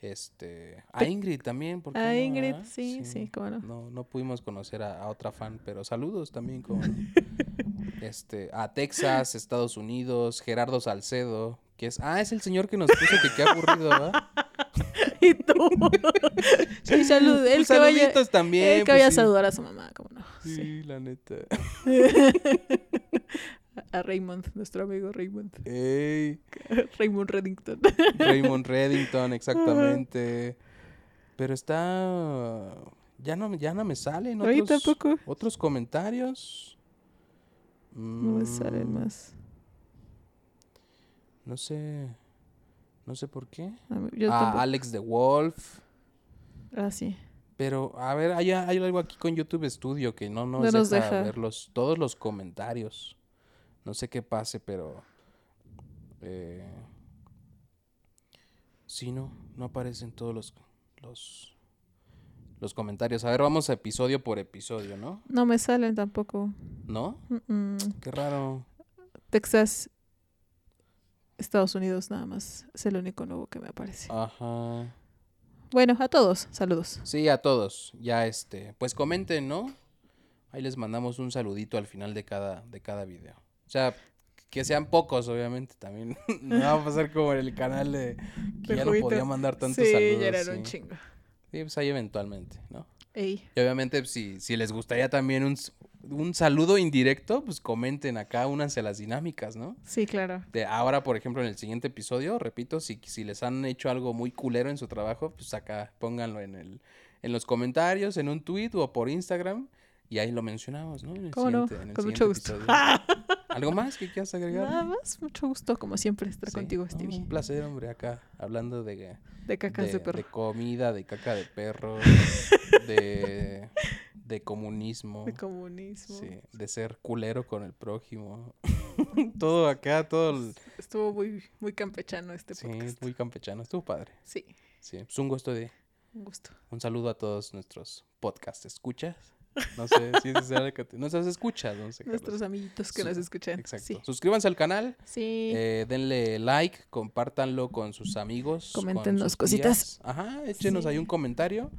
Este, a Ingrid también, ¿por qué A no, Ingrid, ah? sí, sí, cómo no. No, no pudimos conocer a, a otra fan, pero saludos también con este, a Texas, Estados Unidos, Gerardo Salcedo, que es, ah, es el señor que nos puso que qué aburrido, ¿verdad? Y tú. sí, salud. Él Pues que vaya, también. él que pues vaya a sí. saludar a su mamá, cómo no. Sí, Sí. la neta. A Raymond, nuestro amigo Raymond. Ey, Raymond Reddington. Raymond Reddington, exactamente. Pero está, ya no, ya no me salen otros, tampoco. otros comentarios. No me salen Mm, más. No sé, no sé por qué. A Yo. Alex the Wolf. Ah, sí. Pero, a ver, hay, hay algo aquí con YouTube Studio que no nos, No nos deja, deja. ver los, todos los comentarios. No sé qué pase, pero... Eh, sí, no, no aparecen todos los, los, los comentarios. A ver, vamos a episodio por episodio, ¿no? No me salen tampoco. ¿No? Mm, mm. Qué raro. Texas, Estados Unidos nada más. Es el único nuevo que me aparece. Ajá. Bueno, a todos, saludos. Sí, a todos. Ya este, pues comenten, ¿no? Ahí les mandamos un saludito al final de cada, de cada video. O sea, que sean pocos, obviamente, también. no va a pasar como en el canal de que De ya no podía mandar tantos sí, saludos. ya eran sí. un chingo. Sí, pues ahí eventualmente, ¿no? Ey, Y obviamente, pues, si, si les gustaría también un, un saludo indirecto, pues comenten acá, únanse a las dinámicas, ¿no? sí, claro. De ahora, por ejemplo, en el siguiente episodio, repito, si, si les han hecho algo muy culero en su trabajo, pues acá pónganlo en el, en los comentarios, en un tweet o por Instagram, y ahí lo mencionamos, ¿no? En el ¿Cómo no? siguiente- en el Con mucho gusto. ¿Algo más que quieras agregar? Nada más, mucho gusto, como siempre, estar Sí, contigo, Stevie. Un placer, hombre, acá, hablando de, De cacas de, de, perro. de comida, de caca de perro, de, de comunismo. De comunismo. Sí, de ser culero con el prójimo. todo acá, todo. el- Estuvo muy, muy campechano este Sí, podcast. muy campechano. Estuvo padre. Sí, Sí, pues un gusto de. un gusto. Un saludo a todos nuestros podcast escuchas. No sé si es necesario que te- Nuestras escuchas, no sé. Nuestros amiguitos que Su- nos escuchan. Exacto. Sí. Suscríbanse al canal, Sí. eh, denle like, compártanlo con sus amigos. con Coméntenos sus cositas. tías. Ajá, échenos ahí Sí. un comentario.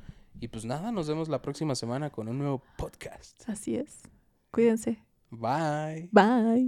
Y pues nada, nos vemos la próxima semana con un nuevo podcast. Así es. Cuídense. Bye. Bye.